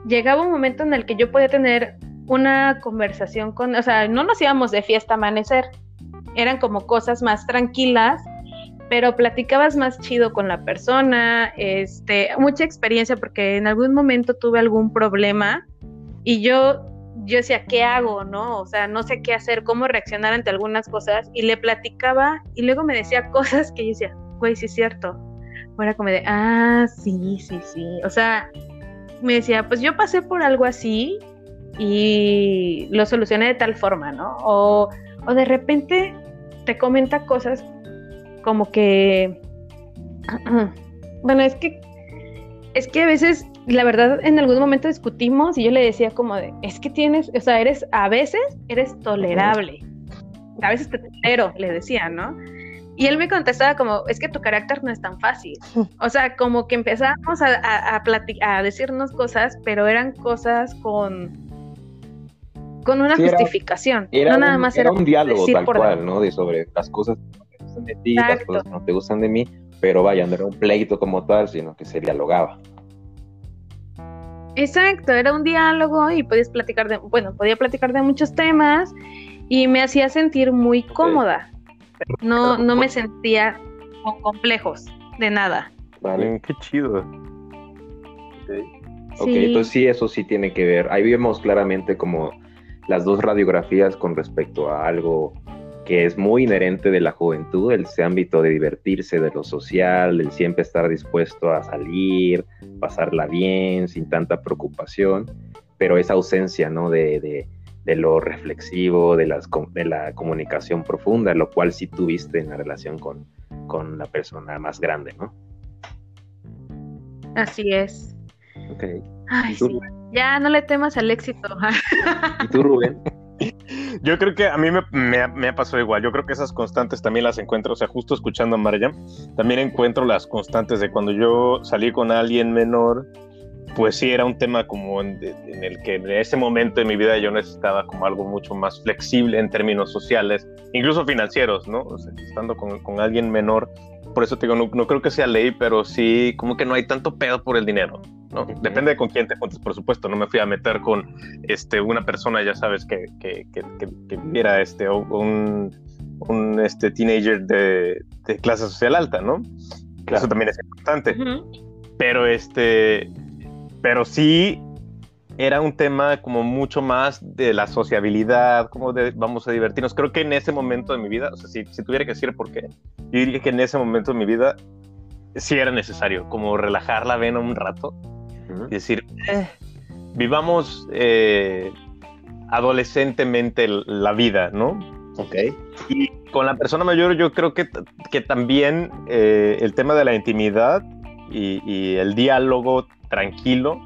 llegaba un momento en el que yo podía tener una conversación con, o sea, no nos íbamos de fiesta a amanecer, eran como cosas más tranquilas pero platicabas más chido con la persona, este, mucha experiencia porque en algún momento tuve algún problema y yo yo decía, ¿qué hago? ¿No? O sea, no sé qué hacer, cómo reaccionar ante algunas cosas y le platicaba y luego me decía cosas que yo decía, güey, sí es cierto. O era como de, ah, sí, sí, sí. O sea, me decía, pues yo pasé por algo así y lo solucioné de tal forma, ¿no? O, o de repente te comenta cosas como que, bueno, es que, es que a veces, la verdad, en algún momento discutimos y yo le decía como de, es que tienes, o sea, eres, a veces eres tolerable, a veces te tolero, le decía, ¿no? Y él me contestaba como, es que tu carácter no es tan fácil. O sea, como que empezábamos a, a, a decirnos cosas, pero eran cosas con, con una justificación. no nada más era, un diálogo tal cual, ¿no? De sobre las cosas gustan de ti, las cosas que no te gustan de mí, pero vaya, no era un pleito como tal, sino que se dialogaba. Exacto, era un diálogo y podías platicar de, bueno, podía platicar de muchos temas y me hacía sentir muy cómoda. No, no me sentía con complejos de nada. Vale, mm, qué chido. Ok, entonces sí, eso sí tiene que ver. Ahí vemos claramente como las dos radiografías con respecto a algo que es muy inherente de la juventud, ese ámbito de divertirse, de lo social, el siempre estar dispuesto a salir, pasarla bien, sin tanta preocupación, pero esa ausencia, ¿no? De, lo reflexivo, de, las, de la comunicación profunda, lo cual sí tuviste en la relación con, con la persona más grande, ¿no? Así es. Ok. Ay, sí. Ya no le temas al éxito. ¿Y tú, Rubén? Yo creo que a mí me, me, ha pasado igual. Yo creo que esas constantes también las encuentro. O sea, justo escuchando a Mariam, también encuentro las constantes de cuando yo salí con alguien menor, pues sí era un tema como en, el que en ese momento de mi vida yo necesitaba como algo mucho más flexible en términos sociales, incluso financieros, ¿no? O sea, estando con, con, alguien menor. Por eso te digo, no, no creo que sea ley, pero sí como que no hay tanto pedo por el dinero. ¿no? Depende de con quién te juntes, por supuesto. No me fui a meter con este, una persona, ya sabes, que, que, que, que viviera este, un, un este, teenager de, de, clase social alta, ¿no? Eso también es importante. Pero este, pero sí era un tema como mucho más de la sociabilidad, como de vamos a divertirnos. Creo que en ese momento de mi vida, o sea, si, si tuviera que decir por qué, yo diría que en ese momento de mi vida sí era necesario, como relajar la vena un rato y decir, eh, vivamos eh, adolescentemente la vida, ¿no? Ok. Y con la persona mayor yo creo que, que también eh, el tema de la intimidad y, el diálogo tranquilo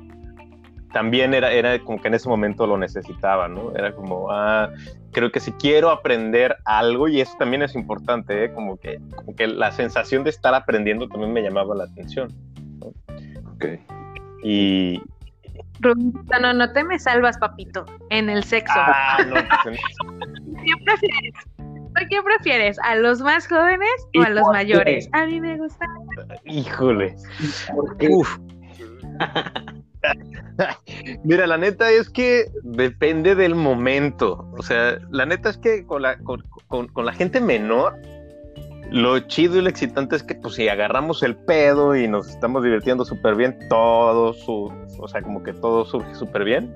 también era, era como que en ese momento lo necesitaba, ¿no? Era como, ah, creo que si quiero aprender algo, y eso también es importante, ¿eh? como, que, como que la sensación de estar aprendiendo también me llamaba la atención. ¿no? Ok. Y. no, no te me salvas, papito, en el sexo. Ah, no, pues, ¿Qué prefieres? ¿Qué prefieres? ¿A los más jóvenes o a los mayores? A mí me gusta. Híjole. Uf. Mira, la neta es que depende del momento. O sea, la neta es que con la, con, con la gente menor, lo chido y lo excitante es que, pues, si agarramos el pedo y nos estamos divirtiendo súper bien, todo su, o sea, como que todo surge súper bien.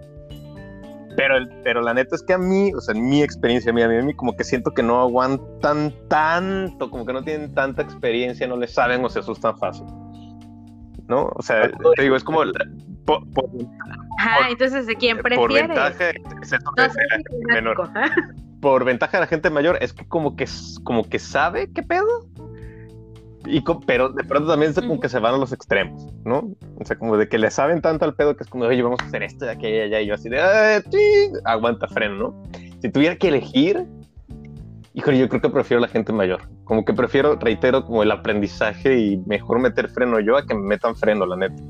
Pero, el, pero la neta es que a mí, o sea, en mi experiencia, a mí, a mí, como que siento que no aguantan tanto, como que no tienen tanta experiencia, no le saben o se asustan fácil. ¿No? O sea, te digo, es como. por, Ajá, entonces, ¿de quién prefieres? Por ventaja, es no menor por ventaja de la gente mayor es que como que, como que sabe qué pedo. Y pero de pronto también es como que se van a los extremos, ¿no? O sea, como de que le saben tanto al pedo que es como, oye, vamos a hacer esto de y allá. Y yo así de, ah, aguanta freno, ¿no? Si tuviera que elegir, híjole, yo creo que prefiero la gente mayor. Como que prefiero, reitero, como el aprendizaje y mejor meter freno yo a que me metan freno, la neta.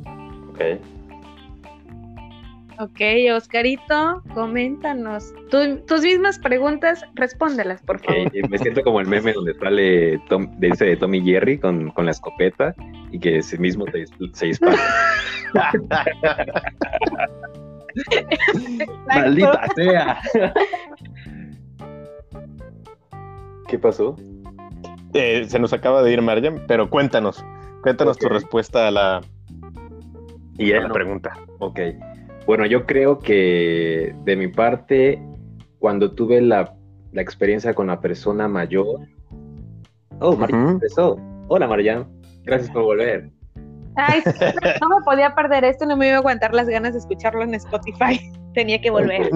Ok. Ok, Oscarito, coméntanos. tus mismas preguntas, respóndelas, por favor. me siento como el meme donde sale Tom, de Tommy Jerry con, la escopeta y que ese mismo se dispara. ¡Maldita sea! ¿Qué pasó? Eh, se nos acaba de ir Mariam, pero cuéntanos, cuéntanos tu respuesta a la, y a la pregunta. Ok. Bueno, yo creo que de mi parte, cuando tuve la, experiencia con la persona mayor. Oh, Marian empezó. Hola, Marian. Gracias por volver. Ay, no me podía perder esto, no me iba a aguantar las ganas de escucharlo en Spotify. Tenía que volver.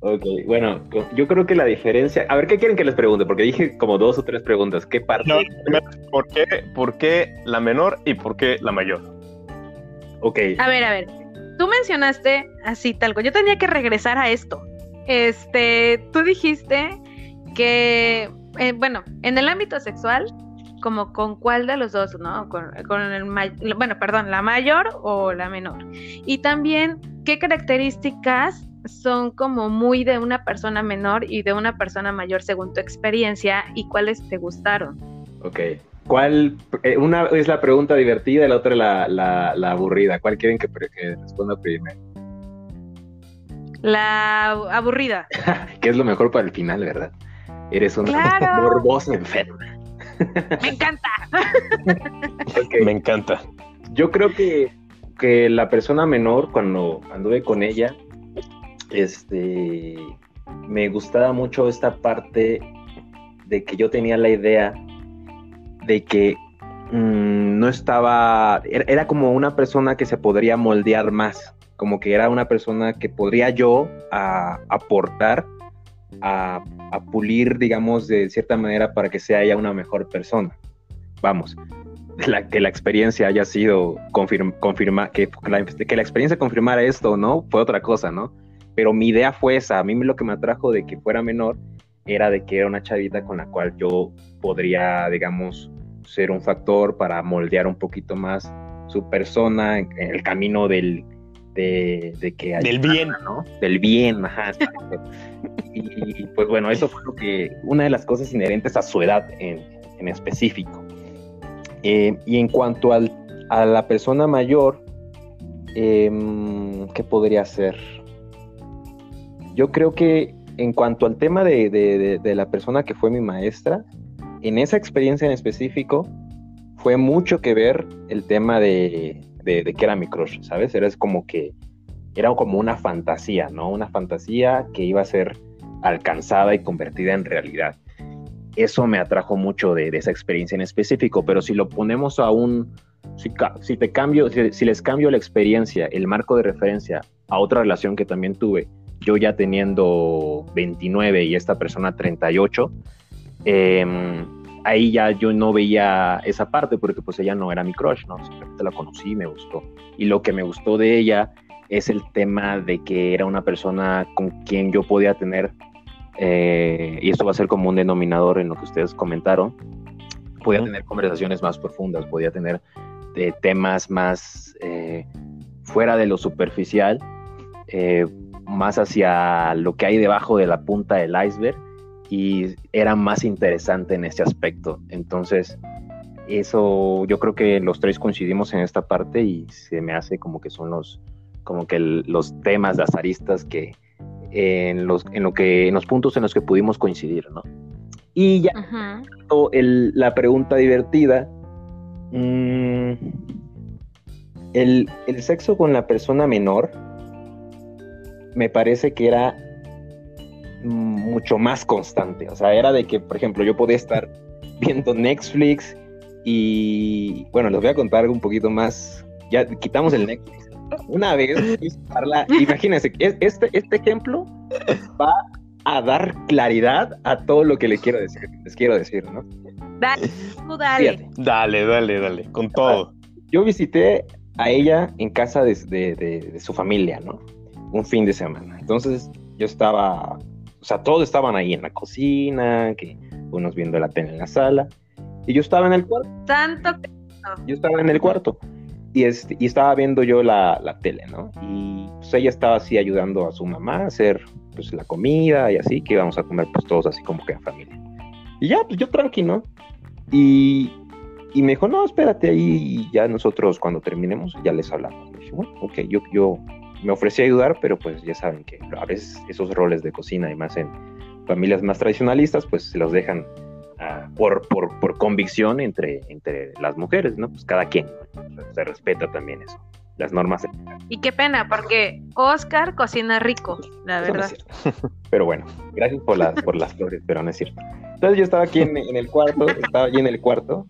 Ok, bueno, yo creo que la diferencia. A ver, ¿qué quieren que les pregunte? Porque dije como dos o tres preguntas. ¿Qué parte? ¿por, qué, ¿Por qué la menor y por qué la mayor? Ok. A ver, a ver tú mencionaste así tal cual. Yo tenía que regresar a esto. Este, tú dijiste que, eh, bueno, en el ámbito sexual, como con cuál de los dos, ¿no? Con, el bueno, perdón, la mayor o la menor. Y también, ¿qué características son como muy de una persona menor y de una persona mayor según tu experiencia y cuáles te gustaron? Ok. ¿Cuál? Eh, una es la pregunta divertida y la otra la, la, aburrida. ¿Cuál quieren que, responda primero? La aburrida. que es lo mejor para el final, ¿verdad? Eres una claro. morbosa enferma. Me encanta. Me encanta. Yo creo que, que la persona menor, cuando anduve con ella, este, me gustaba mucho esta parte de que yo tenía la idea de que mm, no estaba, era, como una persona que se podría moldear más, como que era una persona que podría yo aportar a, pulir, digamos, de cierta manera para que sea ella una mejor persona. Vamos, que la experiencia haya sido confirma, que, la, que la experiencia confirmara esto, ¿no? Fue otra cosa, ¿no? Pero mi idea fue esa, a mí lo que me atrajo de que fuera menor era de que era una chavita con la cual yo podría, digamos, ser un factor para moldear un poquito más su persona en, el camino del de, que del bien, ¿no? Del bien, ajá. y, pues bueno, eso fue lo que una de las cosas inherentes a su edad en, en específico. Eh, y en cuanto al, a la persona mayor, em, ¿qué podría ser? Yo creo que en cuanto al tema de, la persona que fue mi maestra, en esa experiencia en específico, fue mucho que ver el tema de, que era mi crush, ¿sabes? Era como que era como una fantasía, ¿no? Una fantasía que iba a ser alcanzada y convertida en realidad. Eso me atrajo mucho de, esa experiencia en específico, pero si lo ponemos a un, si, te cambio, si les cambio la experiencia, el marco de referencia a otra relación que también tuve, yo ya teniendo 29 y esta persona 38, em, ahí ya yo no veía esa parte porque pues ella no era mi crush, ¿no? Simplemente la conocí y me gustó. Y lo que me gustó de ella es el tema de que era una persona con quien yo podía tener, eh, y esto va a ser como un denominador en lo que ustedes comentaron, podía tener conversaciones más profundas, podía tener eh, temas más eh, fuera de lo superficial, más hacia lo que hay debajo de la punta del iceberg y era más interesante en ese aspecto. Entonces, eso yo creo que los tres coincidimos en esta parte y se me hace como que son los como que los temas de azaristas que en los en lo que en los puntos en los que pudimos coincidir, ¿no? Y ya la pregunta divertida mm, el, el sexo con la persona menor me parece que era mucho más constante. O sea, era de que, por ejemplo, yo podía estar viendo Netflix y, bueno, les voy a contar un poquito más. Ya quitamos el Netflix. Una vez, imagínense, este, este ejemplo va a dar claridad a todo lo que les quiero decir, les quiero decir, ¿no? Dale, dale. Dale, dale, dale, con todo. Yo visité a ella en casa de, de su familia, ¿no? un fin de semana. Entonces yo estaba, o sea, todos estaban ahí en la cocina, que unos viendo la tele en la sala, y yo estaba en el cuarto. Tanto Yo estaba en el cuarto y, este, y estaba viendo yo la, la, tele, ¿no? Y pues ella estaba así ayudando a su mamá a hacer pues la comida y así, que íbamos a comer pues todos así como que en familia. Y ya, pues yo tranquilo, Y, y me dijo, no, espérate ahí, y ya nosotros cuando terminemos ya les hablamos. Y dije, bueno, ok, yo, yo, me ofrecí a ayudar, pero pues ya saben que a veces esos roles de cocina y más en familias más tradicionalistas, pues se los dejan ah, por, por, por, convicción entre, entre las mujeres, ¿no? Pues cada quien, se respeta también eso, las normas. Y qué pena, porque Oscar cocina rico, la verdad. pero bueno, gracias por las, por las flores, pero no es cierto. Entonces yo estaba aquí en, en el cuarto, estaba allí en el cuarto,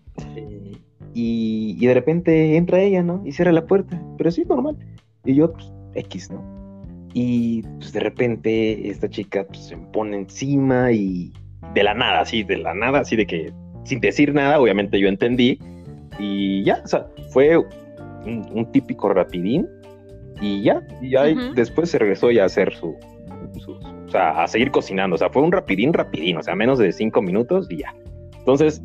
y, y de repente entra ella, ¿no? Y cierra la puerta, pero sí, normal. Y yo, pues, X, ¿no? Y pues de repente esta chica pues, se pone encima y de la nada, así, de la nada, así de que sin decir nada, obviamente yo entendí. Y ya, o sea, fue un, típico rapidín. Y ya, y ya después se regresó ya a hacer su, o sea, a seguir cocinando. O sea, fue un rapidín, rapidín, o sea, menos de cinco minutos y ya. Entonces,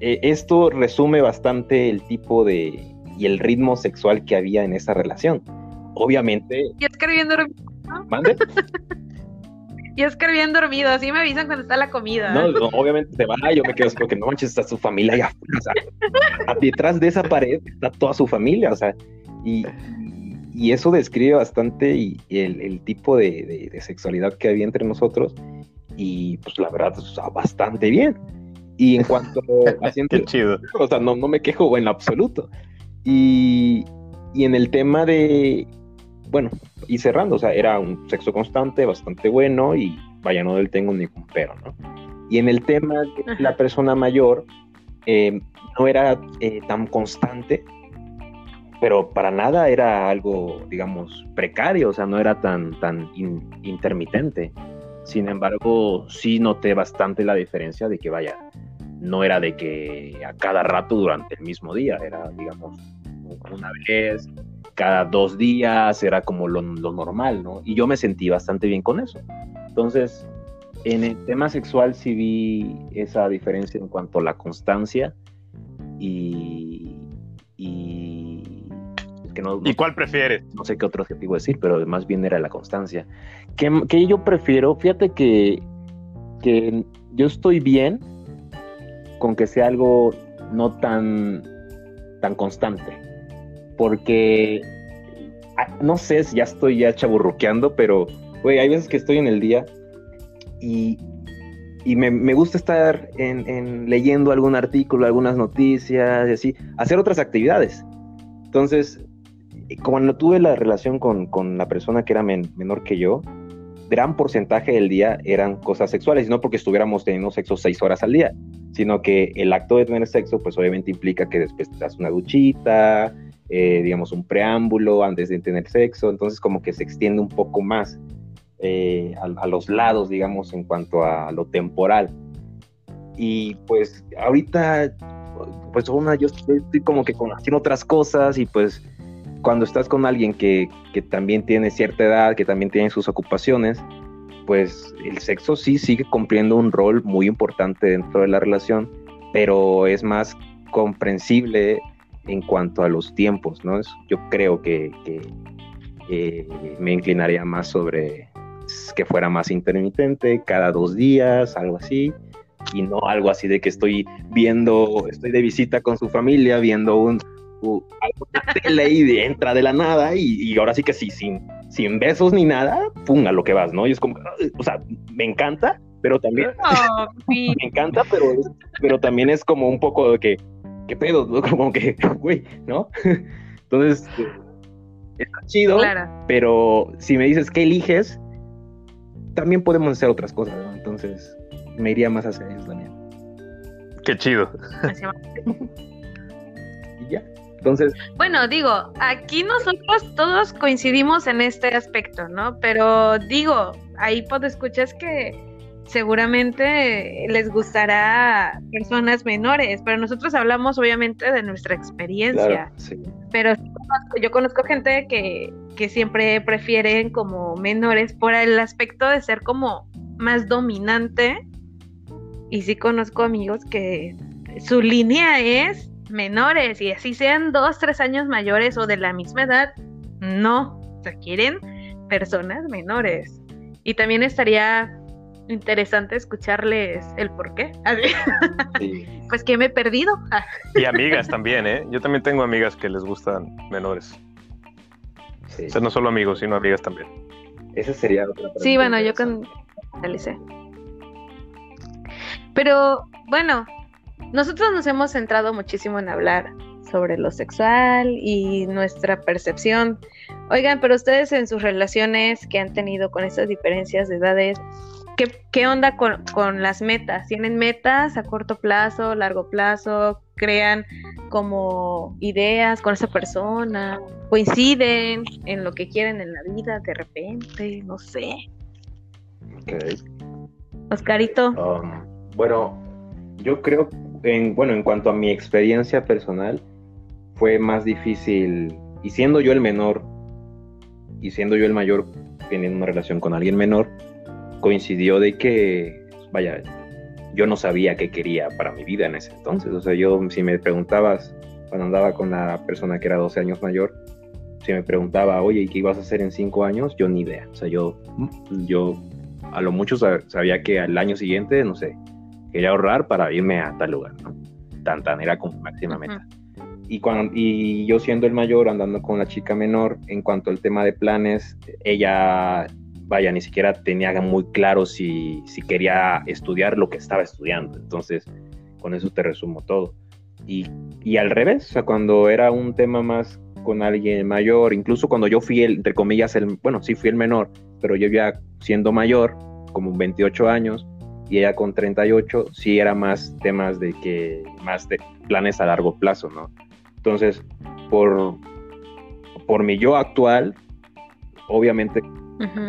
eh, esto resume bastante el tipo de y el ritmo sexual que había en esa relación obviamente. ¿Y escribiendo ¿Mande? Y Oscar bien dormido, así me avisan cuando está la comida. No, obviamente se va, yo me quedo así porque no manches, está su familia allá o sea, detrás de esa pared está toda su familia, o sea, y, y eso describe bastante y, el, tipo de, sexualidad que había entre nosotros y pues la verdad está bastante bien. Y en cuanto a Qué chido. O sea, no, no me quejo en absoluto. Y, y en el tema de, bueno, y cerrando, o sea, era un sexo constante, bastante bueno y vaya, no del tengo ningún pero, ¿no? Y en el tema de la persona mayor, eh, no era eh, tan constante, pero para nada era algo, digamos, precario, o sea, no era tan, tan intermitente. Sin embargo, sí noté bastante la diferencia de que, vaya, no era de que a cada rato durante el mismo día, era, digamos, una vez, cada dos días, era como lo, normal, ¿no? Y yo me sentí bastante bien con eso. Entonces, en el tema sexual sí vi esa diferencia en cuanto a la constancia y... y que no, ¿Y cuál prefieres? No sé qué otro objetivo decir, pero más bien era la constancia. Que, que yo prefiero, fíjate que, que yo estoy bien con que sea algo no tan, tan constante porque ah, no sé si ya estoy ya chaburruqueando, pero, güey, hay veces que estoy en el día y, me, gusta estar en, leyendo algún artículo, algunas noticias y así, hacer otras actividades. Entonces, cuando tuve la relación con, la persona que era menor que yo, gran porcentaje del día eran cosas sexuales, y no porque estuviéramos teniendo sexo seis horas al día, sino que el acto de tener sexo, pues obviamente implica que después te das una duchita, eh, digamos, un preámbulo antes de tener sexo, entonces como que se extiende un poco más eh, a, los lados, digamos, en cuanto a lo temporal. Y pues ahorita, pues una, yo estoy, como que haciendo otras cosas y pues cuando estás con alguien que, que también tiene cierta edad, que también tiene sus ocupaciones, pues el sexo sí sigue cumpliendo un rol muy importante dentro de la relación, pero es más comprensible en cuanto a los tiempos, ¿no? Yo creo que, eh, me inclinaría más sobre que fuera más intermitente, cada dos días, algo así, y no algo así de que estoy viendo, estoy de visita con su familia, viendo un, algo de tele y entra de la nada, y, ahora sí que sí, sin, sin besos ni nada, pum, a lo que vas, ¿no? Y es como, o sea, me encanta, pero también, me encanta, pero, pero también es como un poco de que, ¿qué pedo? Como que, güey, ¿no? Entonces, está chido, pero si me dices qué eliges, también podemos hacer otras cosas, ¿no? Entonces, me iría más hacia eso también. Qué chido. y ya. Entonces. Bueno, digo, aquí nosotros todos coincidimos en este aspecto, ¿no? Pero digo, ahí pues escuchas que seguramente les gustará personas menores, pero nosotros hablamos obviamente de nuestra experiencia. Pero yo conozco gente que, que siempre prefieren como menores por el aspecto de ser como más dominante. Y sí conozco amigos que su línea es menores y así sean dos, tres años mayores o de la misma edad, no, o sea, quieren personas menores. Y también estaría interesante escucharles el por qué. pues que me he perdido. y amigas también, ¿eh? Yo también tengo amigas que les gustan menores. O sea, no solo amigos, sino amigas también. Esa sería otra pregunta. Sí, bueno, yo con Pero bueno, nosotros nos hemos centrado muchísimo en hablar sobre lo sexual y nuestra percepción. Oigan, pero ustedes en sus relaciones que han tenido con estas diferencias de edades, ¿Qué, onda con, las metas? ¿Tienen metas a corto plazo, largo plazo? ¿Crean como ideas con esa persona? ¿Coinciden en lo que quieren en la vida de repente? No sé. Oscarito. Um, bueno, yo creo, en, bueno, en cuanto a mi experiencia personal, fue más difícil, y siendo yo el menor, y siendo yo el mayor, teniendo una relación con alguien menor, coincidió de que, vaya, yo no sabía qué quería para mi vida en ese entonces. O sea, yo, si me preguntabas, cuando andaba con la persona que era 12 años mayor, si me preguntaba, oye, ¿y qué ibas a hacer en 5 años? Yo ni idea. O sea, yo, yo a lo mucho sabía que al año siguiente, no sé, quería ahorrar para irme a tal lugar, ¿no? Tan, tan, era como máxima meta. Y, cuando, y yo siendo el mayor, andando con la chica menor, en cuanto al tema de planes, ella, vaya, ni siquiera tenía muy claro si, si quería estudiar lo que estaba estudiando. Entonces, con eso te resumo todo. Y, y al revés, o sea, cuando era un tema más con alguien mayor, incluso cuando yo fui el, entre comillas, el, bueno, sí fui el menor, pero yo ya siendo mayor, como 28 años, y ella con 38, sí era más temas de que, más de planes a largo plazo, ¿no? Entonces, por, por mi yo actual, obviamente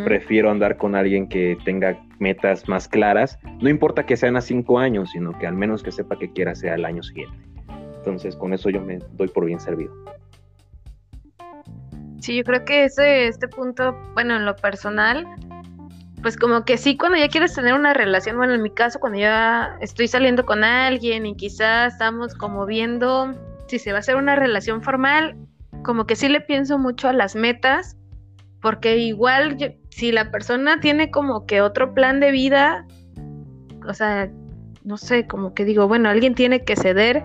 prefiero andar con alguien que tenga metas más claras, no importa que sean a cinco años, sino que al menos que sepa que quiera sea el año siguiente. Entonces, con eso yo me doy por bien servido. Sí, yo creo que ese, este punto, bueno, en lo personal, pues como que sí, cuando ya quieres tener una relación, bueno, en mi caso, cuando ya estoy saliendo con alguien y quizás estamos como viendo si se va a hacer una relación formal, como que sí le pienso mucho a las metas, porque igual si la persona tiene como que otro plan de vida, o sea, no sé, como que digo, bueno, alguien tiene que ceder,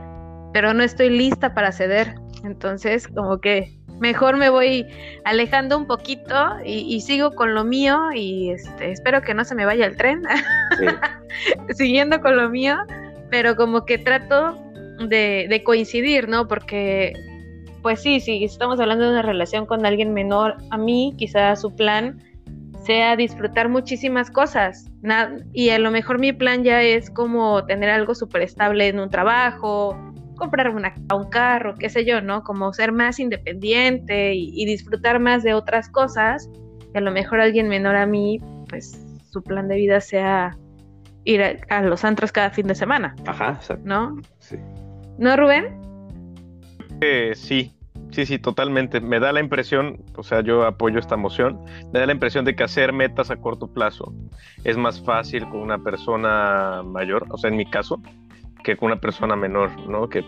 pero no estoy lista para ceder. Entonces, como que mejor me voy alejando un poquito y, sigo con lo mío y este, espero que no se me vaya el tren, siguiendo con lo mío, pero como que trato de, coincidir, ¿no? Porque, pues sí, si estamos hablando de una relación con alguien menor a mí, quizás su plan sea disfrutar muchísimas cosas. y a lo mejor mi plan ya es como tener algo súper estable en un trabajo, comprar una, un carro, qué sé yo, ¿no? Como ser más independiente y, disfrutar más de otras cosas. Y a lo mejor alguien menor a mí, pues su plan de vida sea ir a, los antros cada fin de semana. Ajá, ¿no? Sí. ¿No, Rubén? Sí, sí, sí, totalmente. Me da la impresión, o sea, yo apoyo esta moción, me da la impresión de que hacer metas a corto plazo es más fácil con una persona mayor, o sea, en mi caso, que con una persona menor, ¿no? Que,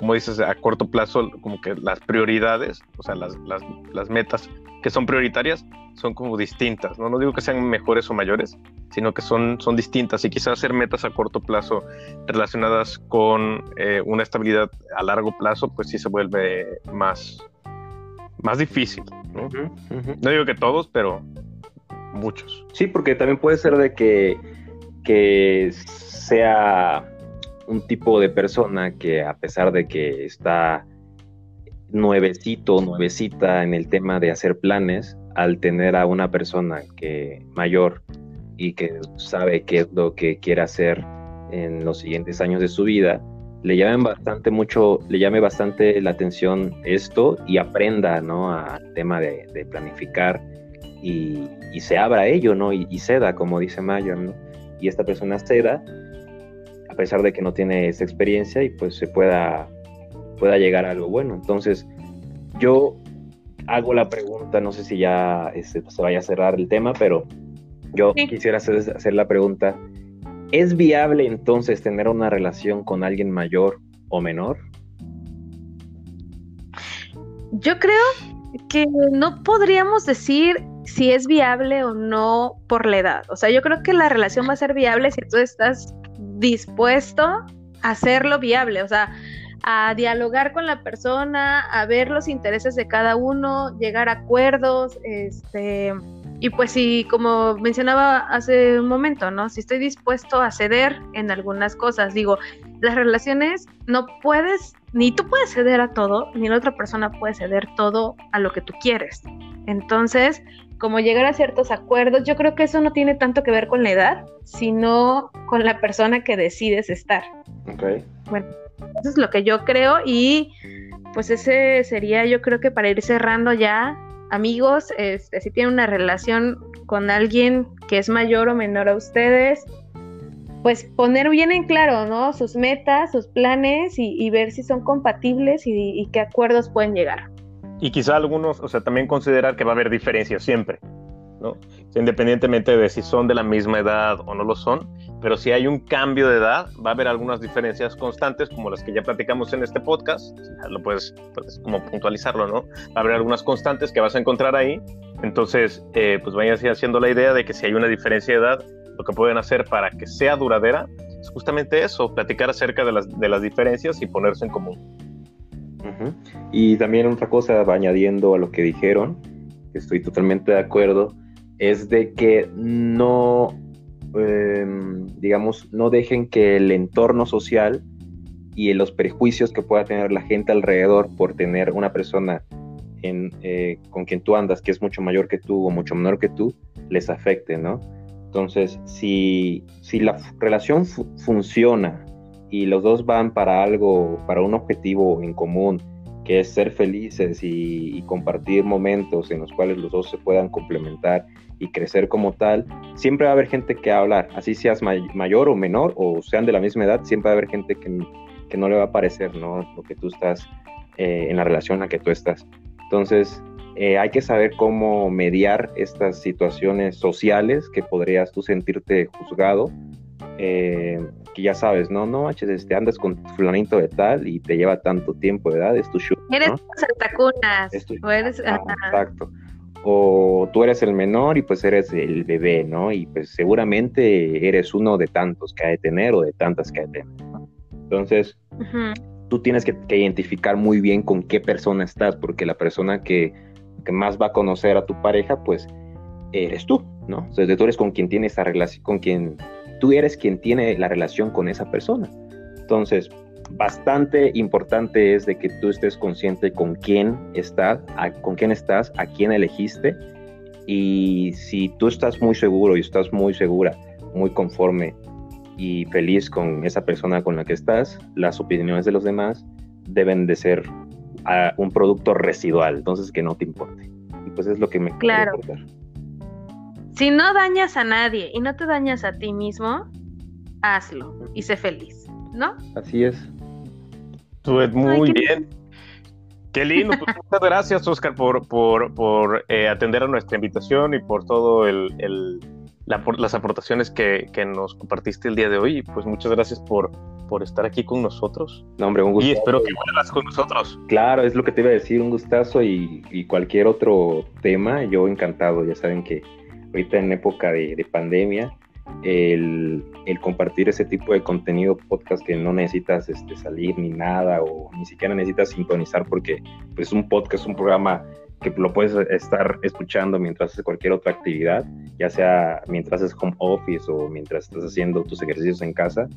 como dices, a corto plazo, como que las prioridades, o sea, las, las, las, metas que son prioritarias son como distintas, ¿no? No digo que sean mejores o mayores, sino que son, son distintas y quizás hacer metas a corto plazo relacionadas con eh, una estabilidad a largo plazo, pues sí se vuelve más, más difícil, ¿no? No digo que todos, pero muchos. Sí, porque también puede ser de que, que sea un tipo de persona que a pesar de que está nuevecito, nuevecita en el tema de hacer planes, al tener a una persona que mayor y que sabe qué es lo que quiere hacer en los siguientes años de su vida, le llame bastante mucho, le llame bastante la atención esto y aprenda, ¿no? Al tema de, planificar y, se abra a ello, ¿no? Y, y, ceda, como dice Mayor, ¿no? Y esta persona ceda pesar de que no tiene esa experiencia y pues se pueda, pueda llegar a algo bueno. Entonces, yo hago la pregunta, no sé si ya este, se vaya a cerrar el tema, pero yo quisiera hacer, hacer la pregunta, ¿es viable entonces tener una relación con alguien mayor o menor? Yo creo que no podríamos decir si es viable o no por la edad. O sea, yo creo que la relación va a ser viable si tú estás dispuesto a hacerlo viable, o sea, a dialogar con la persona, a ver los intereses de cada uno, llegar a acuerdos, este, y pues si, como mencionaba hace un momento, ¿no? Si estoy dispuesto a ceder en algunas cosas, digo, las relaciones no puedes, ni tú puedes ceder a todo, ni la otra persona puede ceder todo a lo que tú quieres. Entonces, como llegar a ciertos acuerdos, yo creo que eso no tiene tanto que ver con la edad, sino con la persona que decides estar. Ok. Bueno, eso es lo que yo creo y pues ese sería yo creo que para ir cerrando ya, amigos, este, si tienen una relación con alguien que es mayor o menor a ustedes, pues poner bien en claro, ¿no? Sus metas, sus planes y, ver si son compatibles y qué acuerdos pueden llegar. Y quizá algunos, o sea, también considerar que va a haber diferencias siempre. ¿no? Independientemente de si son de la misma edad o no lo son, pero si hay un cambio de edad, va a haber algunas diferencias constantes, como las que ya platicamos en este podcast, lo puedes, como puntualizarlo, ¿no? Va a haber algunas constantes que vas a encontrar ahí, entonces, eh, pues vayan haciendo la idea de que si hay una diferencia de edad, lo que pueden hacer para que sea duradera es justamente eso, platicar acerca de las, de las diferencias y ponerse en común. Y también otra cosa, añadiendo a lo que dijeron, estoy totalmente de acuerdo, es de que no, em, digamos, no dejen que el entorno social y los prejuicios que pueda tener la gente alrededor por tener una persona eh, con quien tú andas que es mucho mayor que tú o mucho menor que tú, les afecte, ¿no? Entonces, si, si la relación funciona y los dos van para algo, para un objetivo en común, que es ser felices y, compartir momentos en los cuales los dos se puedan complementar y crecer como tal, siempre va a haber gente que hablar, así seas mayor o menor o sean de la misma edad, siempre va a haber gente que, que no le va a parecer ¿no? lo que tú estás eh, en la relación en la que tú estás. Entonces, eh, hay que saber cómo mediar estas situaciones sociales que podrías tú sentirte juzgado eh, que ya sabes, no, no manches, este, andas con fulanito de tal y te lleva tanto tiempo, ¿verdad? Es tu show. Eres Santa Cunas. o eres... Ah, exacto. O tú eres el menor y pues eres el bebé, ¿no? Y pues seguramente eres uno de tantos que hay de tener o de tantas que hay de tener, ¿no? Entonces, tú tienes que, identificar muy bien con qué persona estás, porque la persona que, que más va a conocer a tu pareja, pues eres tú, ¿no? Entonces tú eres con quien tiene esa relación, con quien tú eres quien tiene la relación con esa persona. Entonces, bastante importante es de que tú estés consciente con quién estás, con quién estás, a quién elegiste y si tú estás muy seguro y estás muy segura, muy conforme y feliz con esa persona con la que estás, las opiniones de los demás deben de ser ah, un producto residual, entonces que no te importe. Y pues es lo que me claro si no dañas a nadie y no te dañas a ti mismo, hazlo y sé feliz, ¿no? Así es. Tú muy bien. Qué lindo. Pues, muchas gracias, Oscar, por, por, por eh, atender a nuestra invitación y por todo el, el las aportaciones que, que, nos compartiste el día de hoy. Pues muchas gracias por, por estar aquí con nosotros. No, hombre, un gusto. Y espero que vuelvas con nosotros. Claro, es lo que te iba a decir, un gustazo y, y cualquier otro tema, yo encantado. Ya saben que ahorita en época de, pandemia, el, compartir ese tipo de contenido podcast que no necesitas este, salir ni nada o ni siquiera necesitas sintonizar porque pues un podcast, un programa que lo puedes estar escuchando mientras haces cualquier otra actividad, ya sea mientras haces home office o mientras estás haciendo tus ejercicios en casa,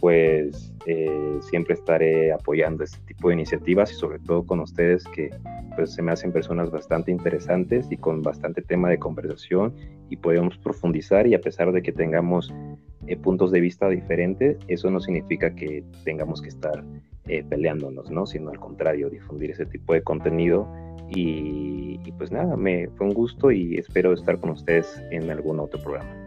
pues eh, siempre estaré apoyando este tipo de iniciativas y sobre todo con ustedes que pues se me hacen personas bastante interesantes y con bastante tema de conversación y podemos profundizar y a pesar de que tengamos eh, puntos de vista diferentes, eso no significa que tengamos que estar eh, peleándonos, ¿no? Sino al contrario, difundir ese tipo de contenido y, y pues nada, me fue un gusto y espero estar con ustedes en algún otro programa.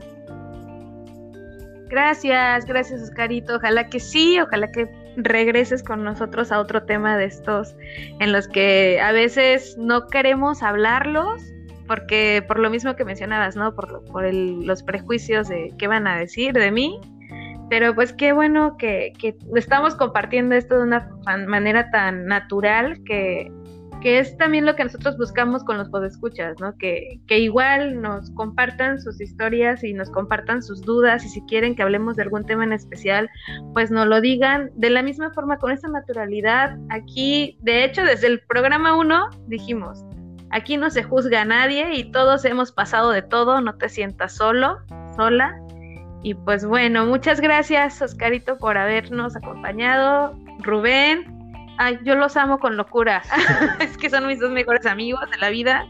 Gracias, gracias Oscarito. Ojalá que sí, ojalá que regreses con nosotros a otro tema de estos en los que a veces no queremos hablarlos porque por lo mismo que mencionabas, ¿no? Por, por los prejuicios de qué van a decir de mí. Pero pues qué bueno que, que estamos compartiendo esto de una manera tan natural que que es también lo que nosotros buscamos con los podescuchas, ¿no? Que, que igual nos compartan sus historias y nos compartan sus dudas y si quieren que hablemos de algún tema en especial, pues nos lo digan de la misma forma, con esa naturalidad. Aquí, de hecho, desde el programa 1 dijimos, aquí no se juzga a nadie y todos hemos pasado de todo, no te sientas solo, sola. Y pues bueno, muchas gracias Oscarito por habernos acompañado. Rubén, Ay, yo los amo con locura. es que son mis dos mejores amigos de la vida.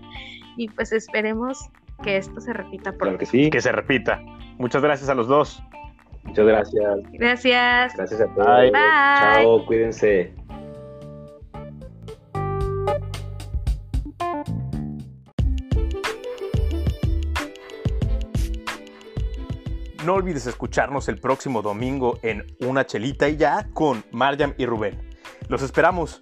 Y pues esperemos que esto se repita pronto. Claro que sí. Que se repita. Muchas gracias a los dos. Muchas gracias. Gracias. Gracias a todos. Bye. Chao, cuídense. No olvides escucharnos el próximo domingo en Una Chelita y ya con Mariam y Rubén. Los esperamos.